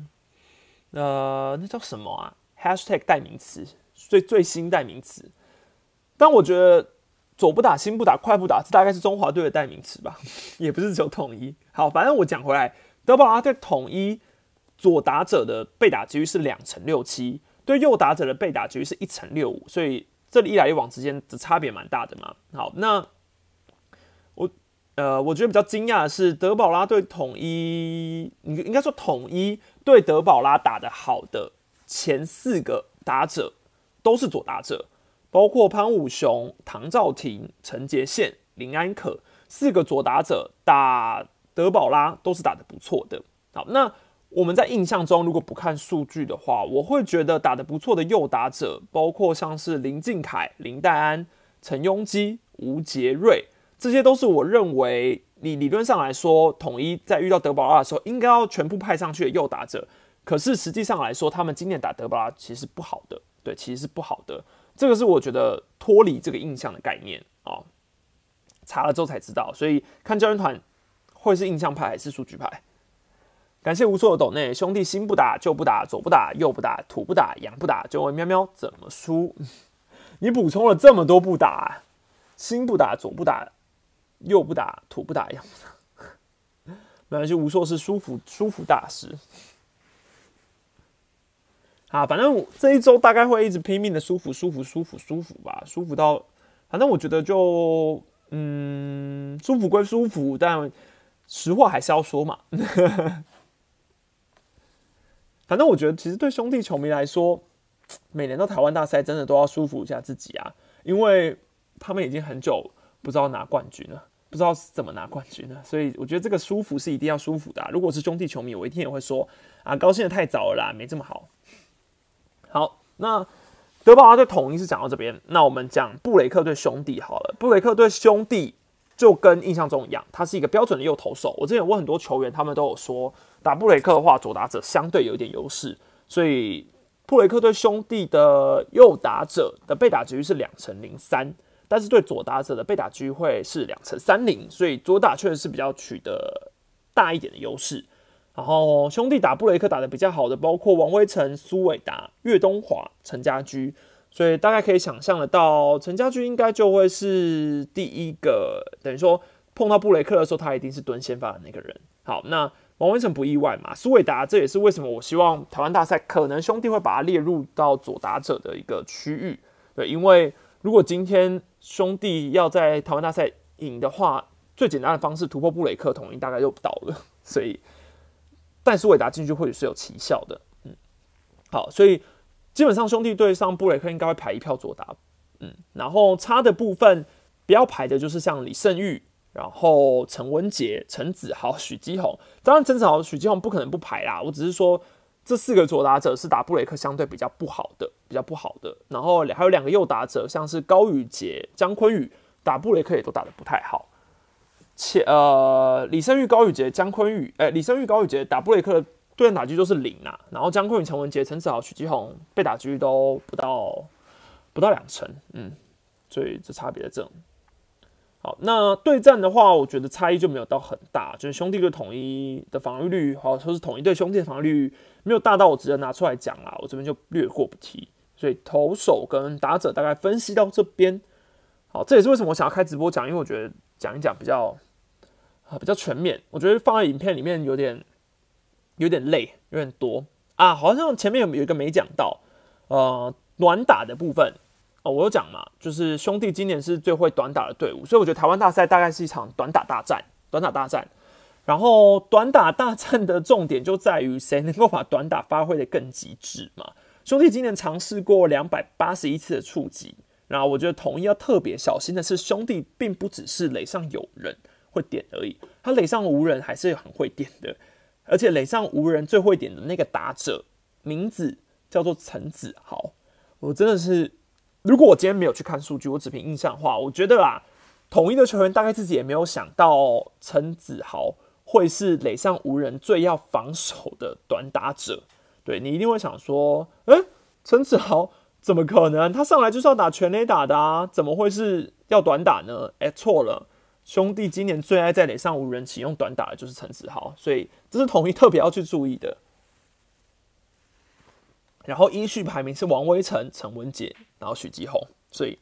呃，那叫什么啊？Hashtag 代名词，最最新代名词。但我觉得左不打，心不打，快不打，这大概是中华队的代名词吧，也不是只有统一。好，反正我讲回来，德保拉对统一。左打者的被打几率是两成六七，对右打者的被打几率是一成六五，所以这里一来一往之间的差别蛮大的嘛。好，那我呃，我觉得比较惊讶的是德保拉对统一，你应该说统一对德保拉打的好的前四个打者都是左打者，包括潘武雄、唐兆廷、陈杰宪、林安可四个左打者打。德保拉都是打得不错的。好，那我们在印象中如果不看数据的话，我会觉得打得不错的右打者，包括像是林敬凯、林黛安、陈庸基、吴杰瑞，这些都是我认为你理论上来说，统一在遇到德保拉的时候，应该要全部派上去的右打者。可是实际上来说，他们今年打德保拉其实不好的，对，其实是不好的。这个是我觉得脱离这个印象的概念啊，查了之后才知道。所以看教练团会是印象派还是数据派？感谢无数的抖内兄弟，心不打就不打，左不打右不打，土不打羊不打，就问喵喵怎么输？你补充了这么多不打，心不打左不打右不打，土不打羊不打，没关系，无数是舒服舒服大师。啊，反正我这一周大概会一直拼命的舒服、舒服、舒服、舒服吧，舒服到，反正我觉得就，嗯，舒服归舒服，但实话还是要说嘛。反正我觉得，其实对兄弟球迷来说，每年到台湾大赛真的都要舒服一下自己啊，因为他们已经很久不知道拿冠军了，不知道是怎么拿冠军了，所以我觉得这个舒服是一定要舒服的。如果是兄弟球迷，我一定也会说啊，高兴的太早了啦，没这么好。好，那德保拉对统一是讲到这边，那我们讲布雷克对兄弟好了。布雷克对兄弟就跟印象中一样，他是一个标准的右投手。我之前问很多球员，他们都有说，打布雷克的话，左打者相对有一点优势，所以布雷克对兄弟的右打者的被打局是两成零三，但是对左打者的被打局会是两成三零，所以左打确实是比较取得大一点的优势。然后兄弟打布雷克打的比较好的，包括王威成、苏伟达、岳东华、陈家驹，所以大概可以想象得到，陈家驹应该就会是第一个，等于说碰到布雷克的时候，他一定是蹲先发的那个人。好，那王文成不意外嘛？苏伟达这也是为什么我希望台湾大赛可能兄弟会把它列入到左打者的一个区域，对，因为如果今天兄弟要在台湾大赛赢的话，最简单的方式突破布雷克，统一大概就倒了，所以。但是伟达进去或许是有奇效的，嗯，好，所以基本上兄弟队上布雷克应该会排一票左达，嗯，然后差的部分不要排的就是像李胜玉，然后陈文杰、陈子豪、许基宏，当然陈子豪、许基宏不可能不排啦，我只是说这四个左打者是打布雷克相对比较不好的，比较不好的，然后还有两个右打者，像是高宇杰、姜坤宇打布雷克也都打的不太好。且呃，李胜玉、高宇杰、姜坤宇，哎，李胜玉、高宇杰打布雷克对战打击都是零啊，然后姜坤宇、陈文杰、陈子豪、许基宏被打击都不到不到两成，嗯，所以这差别的这种。好，那对战的话，我觉得差异就没有到很大，就是兄弟队统一的防御率，好说是统一队兄弟的防御率没有大到我直接拿出来讲啦，我这边就略过不提。所以投手跟打者大概分析到这边，好，这也是为什么我想要开直播讲，因为我觉得讲一讲比较。啊，比较全面，我觉得放在影片里面有点有点累，有点多啊。好像前面有有一个没讲到，呃，短打的部分我有讲嘛，就是兄弟今年是最会短打的队伍，所以我觉得台湾大赛大概是一场短打大战，短打大战。然后短打大战的重点就在于谁能够把短打发挥的更极致嘛。兄弟今年尝试过两百八十一次的触及，然后我觉得统一要特别小心的是，兄弟并不只是垒上有人。会点而已，他垒上无人还是很会点的，而且垒上无人最会点的那个打者名字叫做陈子豪。我真的是，如果我今天没有去看数据，我只凭印象的话，我觉得啦，统一的球员大概自己也没有想到陈子豪会是垒上无人最要防守的短打者。对你一定会想说，哎，陈子豪怎么可能？他上来就是要打全垒打的啊，怎么会是要短打呢？哎，错了。兄弟今年最爱在垒上无人启用短打的就是陈子豪，所以这是统一特别要去注意的。然后依序排名是王威成、陈文杰，然后许基宏，所以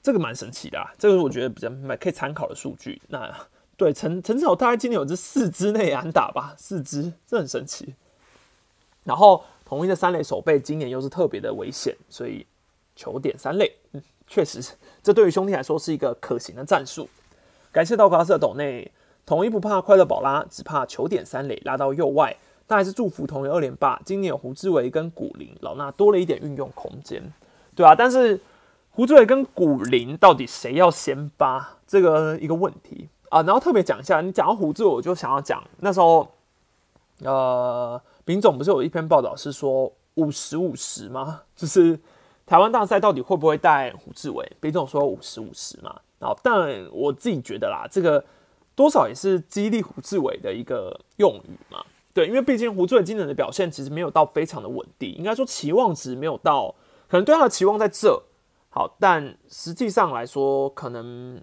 这个蛮神奇的，啊这个我觉得比较蛮可以参考的数据。那对陈陈子豪大概今年有这四支内安打吧，四支，这很神奇。然后统一的三垒守备今年又是特别的危险，所以球点三垒，嗯。确实，这对于兄弟来说是一个可行的战术。感谢道格拉斯的斗内，统一不怕快乐宝拉，只怕球点三垒拉到右外。但还是祝福同一二连霸。今年有胡志伟跟古林，老衲多了一点运用空间，对啊，但是胡志伟跟古林到底谁要先发，这个一个问题啊。啊，然后特别讲一下，你讲到胡志伟，我就想要讲那时候，呃，丙总不是有一篇报道是说五十五十吗？就是台湾大赛到底会不会带胡志伟？丙总说五十五十嘛。然后，但我自己觉得啦，这个多少也是激励胡志伟的一个用语嘛。对，因为毕竟胡志伟今年的表现其实没有到非常的稳定，应该说期望值没有到，可能对他的期望在这好，但实际上来说，可能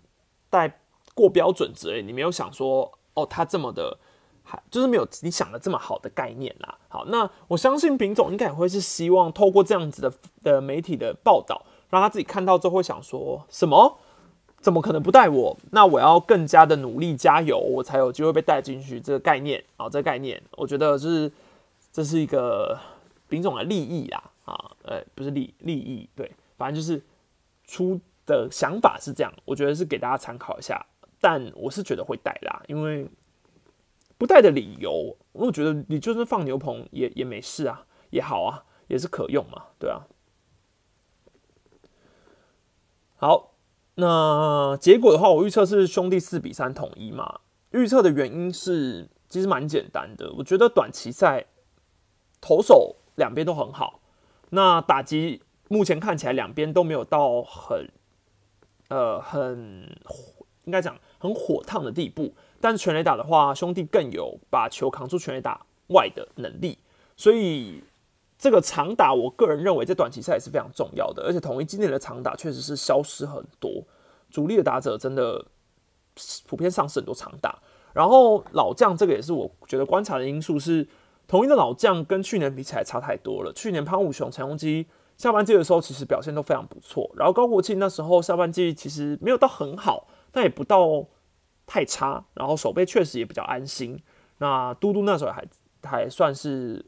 带。过标准之类，你没有想说哦，他这么的，还就是没有你想的这么好的概念啦。好，那我相信品总应该也会是希望透过这样子的的媒体的报道，让他自己看到之后会想说什么？怎么可能不带我？那我要更加的努力加油，我才有机会被带进去。这个概念啊，这个概念，我觉得是这是一个品种的利益啦啊，呃，不是利利益，对，反正就是出的想法是这样，我觉得是给大家参考一下。但我是觉得会带啦，因为不带的理由，我觉得你就是放牛棚也也没事啊，也好啊，也是可用嘛，对啊。好，那结果的话，我预测是兄弟四比三统一嘛。预测的原因是其实蛮简单的，我觉得短期赛投手两边都很好，那打击目前看起来两边都没有到很呃很。应该讲很火烫的地步，但是全垒打的话，兄弟更有把球扛出全垒打外的能力，所以这个长打，我个人认为在短期赛也是非常重要的。而且统一今年的长打确实是消失很多，主力的打者真的普遍上市很多长打。然后老将这个也是我觉得观察的因素是，统一的老将跟去年比起来差太多了。去年潘武雄、陈宏基下半季的时候其实表现都非常不错，然后高国庆那时候下半季其实没有到很好。但也不到太差，然后手背确实也比较安心。那嘟嘟那时候还还算是，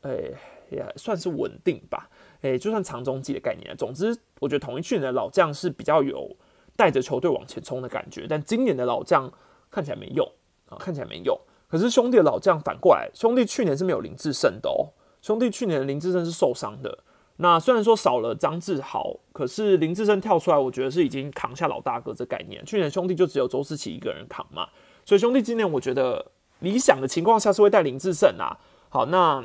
诶，也算是稳定吧。诶，就算长中继的概念。总之，我觉得同一去年的老将是比较有带着球队往前冲的感觉，但今年的老将看起来没用啊，看起来没用。可是兄弟的老将反过来，兄弟去年是没有林志胜的哦，兄弟去年林志胜是受伤的。那虽然说少了张志豪，可是林志胜跳出来，我觉得是已经扛下老大哥这概念。去年兄弟就只有周思琪一个人扛嘛，所以兄弟今年我觉得理想的情况下是会带林志胜啊。好，那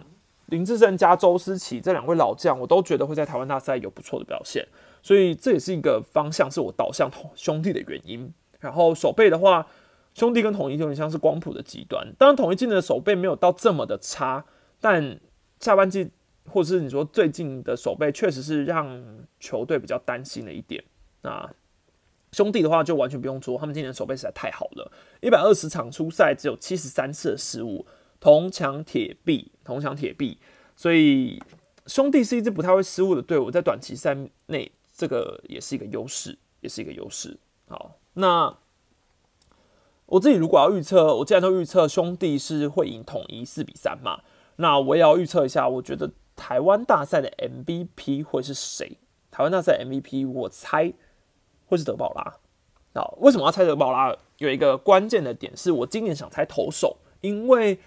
林志胜加周思齐这两位老将，我都觉得会在台湾大赛有不错的表现，所以这也是一个方向，是我导向兄弟的原因。然后守备的话，兄弟跟统一有点像是光谱的极端，当然统一今年的守备没有到这么的差，但下半季。或者是你说最近的守备确实是让球队比较担心的一点。那兄弟的话就完全不用说，他们今年守备实在太好了，一百二十场出赛只有七十三次失误，铜墙铁壁，铜墙铁壁。所以兄弟是一支不太会失误的队伍，在短期赛内这个也是一个优势，也是一个优势。好，那我自己如果要预测，我既然都预测兄弟是会赢统一四比三嘛，那我也要预测一下，我觉得。台湾大赛的 MVP 会是谁？台湾大赛 MVP 我猜会是德保拉。那为什么要猜德保拉？有一个关键的点是我今年想猜投手，因为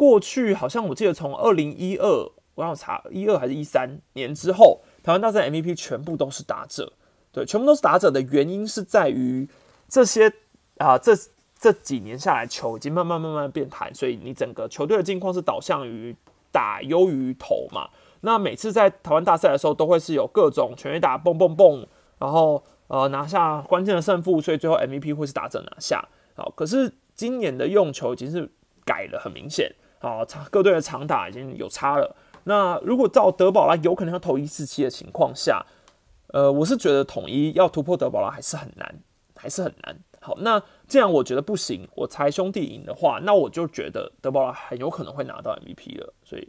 过去好像我记得从二零一二我要查一二还是一三年之后，台湾大赛 MVP 全部都是打者。对，全部都是打者的原因是在于这些啊，这这几年下来球已经慢慢慢慢变弹，所以你整个球队的境况是导向于打优于投嘛。那每次在台湾大赛的时候，都会是有各种全垒打蹦蹦蹦，然后呃拿下关键的胜负，所以最后 MVP 会是打者拿下。好，可是今年的用球已经是改了，很明显，好，各队的长打已经有差了。那如果照德保拉有可能要投一四七的情况下，呃，我是觉得统一要突破德保拉还是很难，还是很难。好，那既然我觉得不行，我猜兄弟赢的话，那我就觉得德保拉很有可能会拿到 MVP 了，所以。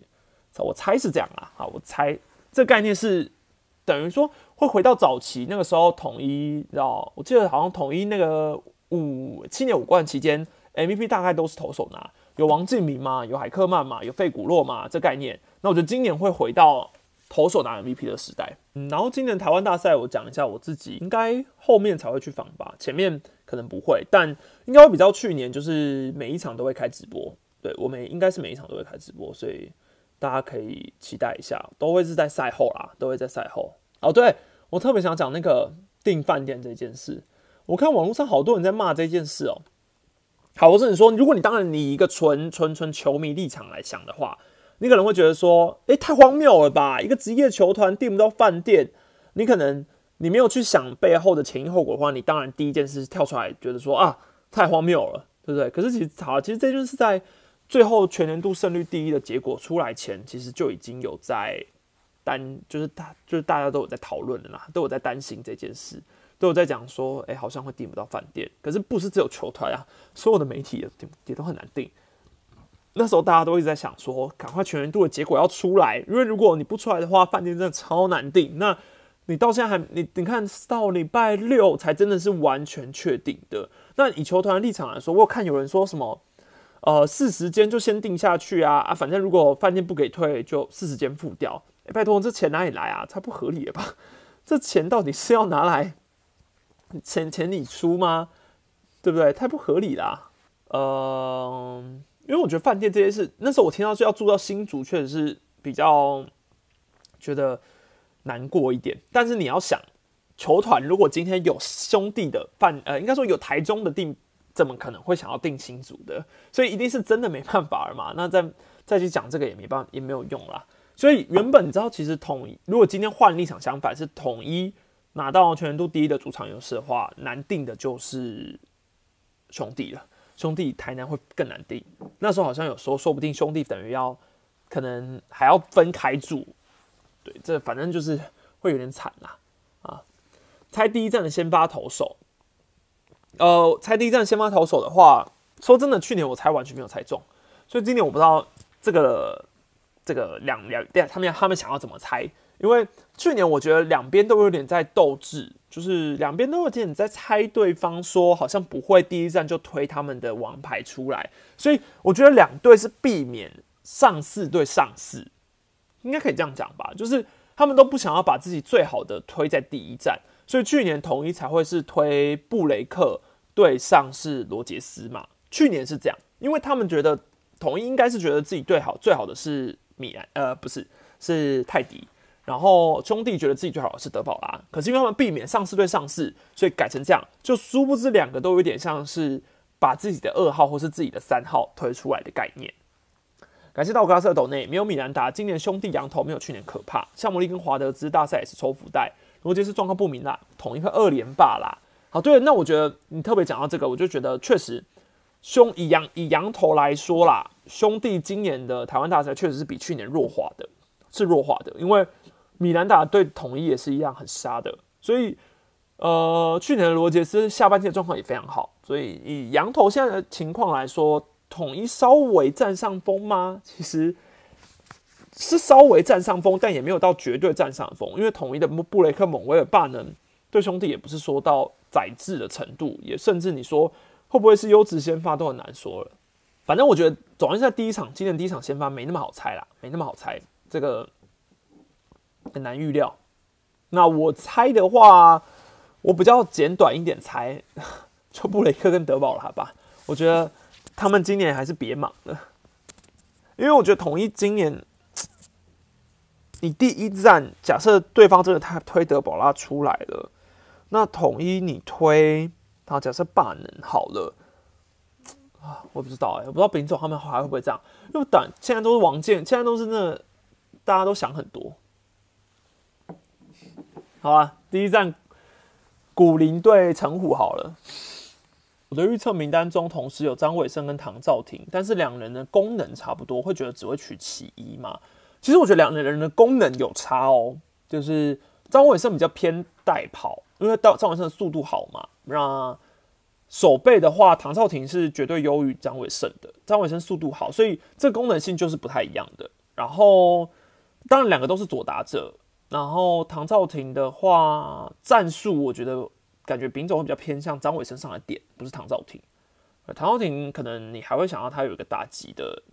我猜是这样啊，好，我猜这概念是等于说会回到早期那个时候统一，然后我记得好像统一那个五七年五冠期间，MVP 大概都是投手拿，有王敬明嘛，有海克曼嘛，有费古洛嘛，这概念。那我觉得今年会回到投手拿 MVP 的时代。嗯，然后今年台湾大赛，我讲一下我自己应该后面才会去访吧，前面可能不会，但应该会比较去年就是每一场都会开直播，对我每应该是每一场都会开直播，所以。大家可以期待一下，都会是在赛后啦，都会在赛后。哦，对我特别想讲那个订饭店这件事，我看网络上好多人在骂这件事哦。好，我只能说，如果你当然你一个纯纯纯球迷立场来想的话，你可能会觉得说，诶，太荒谬了吧？一个职业球团订不到饭店，你可能你没有去想背后的前因后果的话，你当然第一件事跳出来觉得说啊，太荒谬了，对不对？可是其实好，其实这就是在最后全年度胜率第一的结果出来前，其实就已经有在担，就是大就是大家都有在讨论的啦，都有在担心这件事。都有在讲说，哎，好像会订不到饭店。可是不是只有球团啊，所有的媒体也也都很难订。那时候大家都一直在想说，赶快全员度的结果要出来，因为如果你不出来的话，饭店真的超难订。那你到现在还你你看到礼拜六才真的是完全确定的。那以球团的立场来说，我有看有人说什么，呃，四十间就先定下去啊啊，反正如果饭店不给退，就四十间付掉。哎，拜托，这钱哪里来啊？太不合理了吧？这钱到底是要拿来？钱钱你出吗？对不对？太不合理啦。嗯，因为我觉得饭店这些事，那时候我听到说要住到新竹，确实是比较觉得难过一点。但是你要想，球团如果今天有兄弟的饭，呃，应该说有台中的订，怎么可能会想要订新竹的？所以一定是真的没办法了嘛。那再再去讲这个也没办法，也没有用啦。所以原本你知道，其实统一如果今天换立场相反，是统一。拿到全年度第一的主场优势的话，难定的就是兄弟了。兄弟台南会更难定。那时候好像有说，说不定兄弟等于要可能还要分开住。对，这反正就是会有点惨啦。啊，猜第一站的先发投手。呃，猜第一站先发投手的话，说真的，去年我猜完全没有猜中，所以今年我不知道这个这个两两对他们他们想要怎么猜。因为去年我觉得两边都有点在斗智，就是两边都有点在猜对方，说好像不会第一站就推他们的王牌出来，所以我觉得两队是避免上四对上四，应该可以这样讲吧，就是他们都不想要把自己最好的推在第一站，所以去年统一才会是推布雷克对上是罗杰斯嘛，去年是这样，因为他们觉得统一应该是觉得自己最好最好的是米兰，呃，不是是泰迪。然后兄弟觉得自己最好是德保拉，可是因为他们避免上市对上市，所以改成这样，就殊不知两个都有点像是把自己的二号或是自己的三号推出来的概念。感谢道格拉斯斗内，没有米兰达，今年兄弟羊头没有去年可怕。夏摩利跟华德兹大赛也是抽福袋，罗杰斯状况不明啦，同一个二连霸啦。好，对了，那我觉得你特别讲到这个，我就觉得确实兄以羊以羊头来说啦，兄弟今年的台湾大赛确实是比去年弱化的，是弱化的，因为。米兰达对统一也是一样很杀的，所以呃，去年的罗杰斯下半季的状况也非常好，所以以羊头现在的情况来说，统一稍微占上风吗？其实是稍微占上风，但也没有到绝对占上风，因为统一的布雷克蒙威尔霸能对兄弟也不是说到宰制的程度，也甚至你说会不会是优质先发都很难说了。反正我觉得，总而言之，第一场今年第一场先发没那么好猜啦，没那么好猜这个。很难预料。那我猜的话，我比较简短一点猜，就布雷克跟德保拉吧。我觉得他们今年还是别忙了，因为我觉得统一今年，你第一站假设对方真的他推德保拉出来了，那统一你推，然后假设霸能好了，啊，我不知道哎，我不知道丙总他们还会不会这样，因为等现在都是王健，现在都是那大家都想很多。好啊，第一站古林对陈虎好了。我的预测名单中同时有张伟生跟唐兆廷，但是两人的功能差不多，会觉得只会取其一嘛？其实我觉得两个人的功能有差哦，就是张伟生比较偏带跑，因为张张伟生的速度好嘛。那手背的话，唐兆廷是绝对优于张伟胜的。张伟胜速度好，所以这功能性就是不太一样的。然后当然两个都是左打者。然后唐兆廷的话，战术我觉得感觉丙总会比较偏向张伟身上的点，不是唐兆廷。唐兆廷可能你还会想到他有一个打击的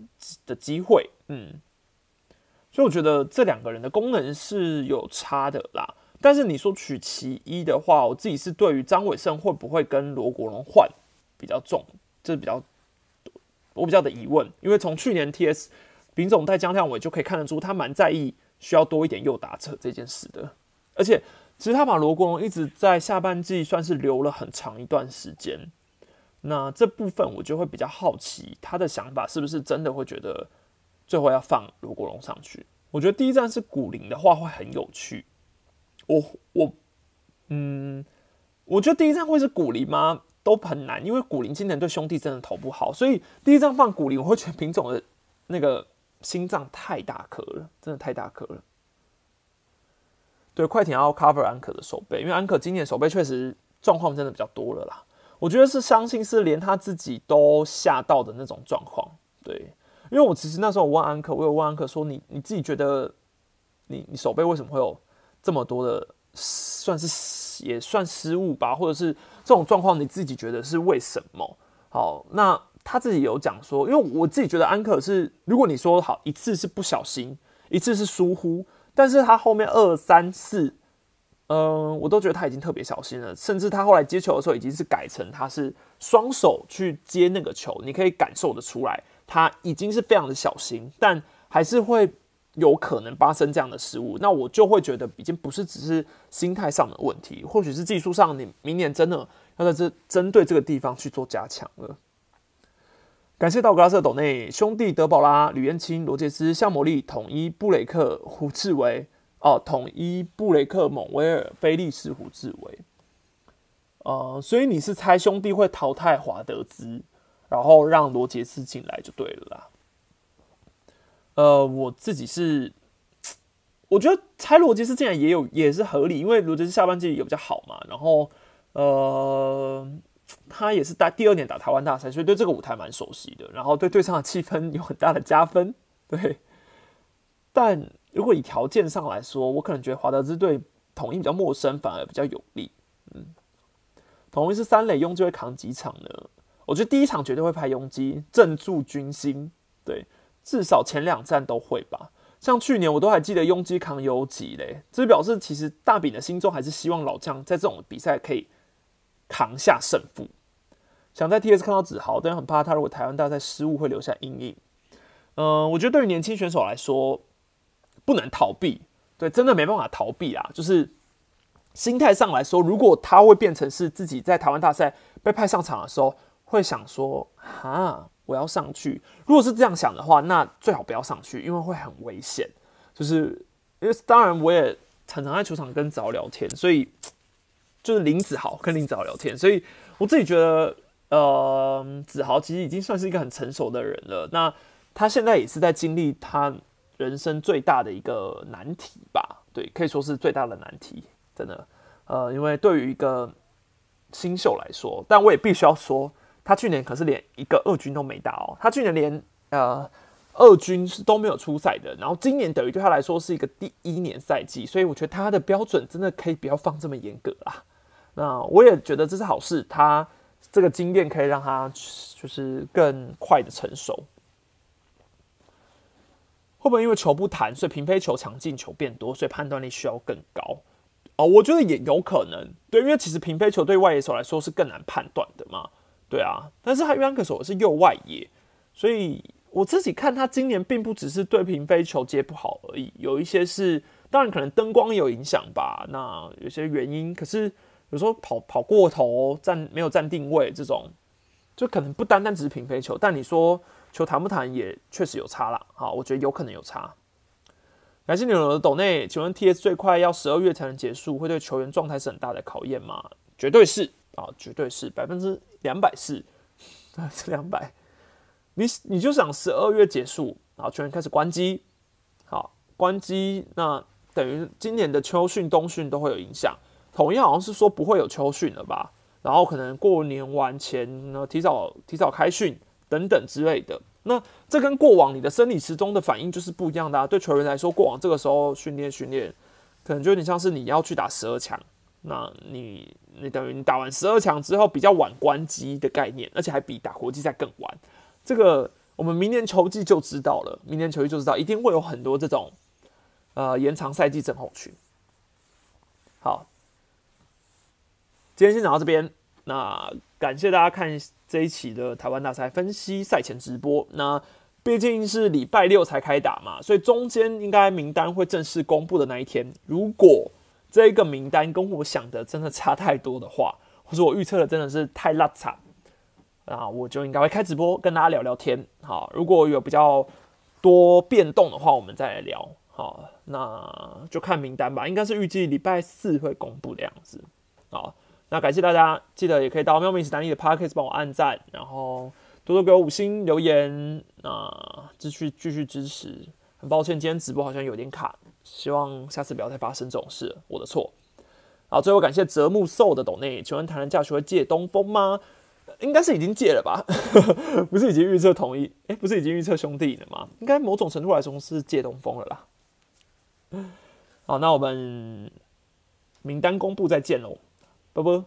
的机会，嗯。所以我觉得这两个人的功能是有差的啦。但是你说取其一的话，我自己是对于张伟胜会不会跟罗国荣换比较重，这是比较我比较的疑问。因为从去年 T.S. 丙总带江亮伟就可以看得出，他蛮在意。需要多一点右打者这件事的，而且其实他把罗国荣一直在下半季算是留了很长一段时间，那这部分我就会比较好奇，他的想法是不是真的会觉得最后要放罗国荣上去？我觉得第一站是古林的话会很有趣。我我嗯，我觉得第一站会是古林吗？都很难，因为古林今年对兄弟真的投不好，所以第一站放古林，我会觉得品种的那个心脏太大颗了，真的太大颗了。对，快艇要 cover 安可的手背，因为安可今年手背确实状况真的比较多了啦。我觉得是相信是连他自己都吓到的那种状况。对，因为我其实那时候我问安可，我有问安可说，你你自己觉得你你手背为什么会有这么多的算是也算失误吧，或者是这种状况你自己觉得是为什么？好，那他自己有讲说，因为我自己觉得安可是，如果你说好一次是不小心，一次是疏忽，但是他后面二三四。嗯，我都觉得他已经特别小心了，甚至他后来接球的时候已经是改成他是双手去接那个球，你可以感受得出来，他已经是非常的小心，但还是会有可能发生这样的失误。那我就会觉得已经不是只是心态上的问题，或许是技术上，你明年真的要在这针对这个地方去做加强了。感谢道格拉斯、斗内兄弟德保拉、吕彦青、罗杰斯、向魔力、统一、布雷克、胡志伟。哦，统一布雷克蒙威尔菲利斯胡志伟，呃，所以你是猜兄弟会淘汰华德兹，然后让罗杰斯进来就对了啦。呃，我自己是，我觉得猜罗杰斯进来也有也是合理，因为罗杰斯下半季也比较好嘛，然后呃，他也是打第二年打台湾大赛，所以对这个舞台蛮熟悉的，然后对队上的气氛有很大的加分，对，但。如果以条件上来说，我可能觉得华德兹对统一比较陌生，反而比较有利。嗯，统一是三垒，拥基会扛几场呢？我觉得第一场绝对会派拥基镇住军心，对，至少前两站都会吧。像去年我都还记得拥基扛游击嘞，这表示其实大饼的心中还是希望老将在这种比赛可以扛下胜负。想在 TS 看到子豪，但很怕他如果台湾大赛失误会留下阴影。嗯，我觉得对于年轻选手来说。不能逃避，对，真的没办法逃避啊！就是心态上来说，如果他会变成是自己在台湾大赛被派上场的时候，会想说：“哈，我要上去。”如果是这样想的话，那最好不要上去，因为会很危险。就是因为当然我也常常在球场跟子豪聊天，所以就是林子豪跟林子豪聊天，所以我自己觉得，呃，子豪其实已经算是一个很成熟的人了。那他现在也是在经历他。人生最大的一个难题吧，对，可以说是最大的难题，真的，呃，因为对于一个新秀来说，但我也必须要说，他去年可是连一个二军都没打哦，他去年连呃二军是都没有出赛的，然后今年等于对他来说是一个第一年赛季，所以我觉得他的标准真的可以不要放这么严格啦。那我也觉得这是好事，他这个经验可以让他就是更快的成熟。会不会因为球不弹，所以平飞球强进球变多，所以判断力需要更高？哦，我觉得也有可能。对，因为其实平飞球对外野手来说是更难判断的嘛。对啊，但是他约翰克手是右外野，所以我自己看他今年并不只是对平飞球接不好而已，有一些是当然可能灯光有影响吧。那有些原因，可是有时候跑跑过头站没有站定位这种，就可能不单单只是平飞球。但你说。球谈不谈也确实有差了，好，我觉得有可能有差。感谢牛的抖内，请问 T S 最快要十二月才能结束，会对球员状态是很大的考验吗？绝对是啊，绝对是百分之两百是，是 两百。你你就想十二月结束，然后球员开始关机，好关机，那等于今年的秋训、冬训都会有影响。统一好像是说不会有秋训了吧？然后可能过年完前呢，提早提早开训。等等之类的，那这跟过往你的生理时钟的反应就是不一样的啊。对球员来说，过往这个时候训练训练，可能就有点像是你要去打十二强，那你你等于你打完十二强之后比较晚关机的概念，而且还比打国际赛更晚。这个我们明年球季就知道了，明年球季就知道一定会有很多这种呃延长赛季症候群。好，今天先讲到这边，那感谢大家看。这一期的台湾大赛分析赛前直播，那毕竟是礼拜六才开打嘛，所以中间应该名单会正式公布的那一天，如果这个名单跟我想的真的差太多的话，或者我预测的真的是太拉惨，啊，我就应该会开直播跟大家聊聊天。好，如果有比较多变动的话，我们再来聊。好，那就看名单吧，应该是预计礼拜四会公布的样子。好，那感谢大家，记得也可以到喵咪史丹利的 podcast 帮我按赞，然后多多给我五星留言啊，继续继续支持。很抱歉，今天直播好像有点卡，希望下次不要再发生这种事，我的错。好，最后感谢泽木寿的董内，请问台南教学会借东风吗？应该是已经借了吧？不是已经预测同意？哎，不是已经预测兄弟了吗？应该某种程度来说是借东风了啦。好，那我们名单公布再见喽，拜拜。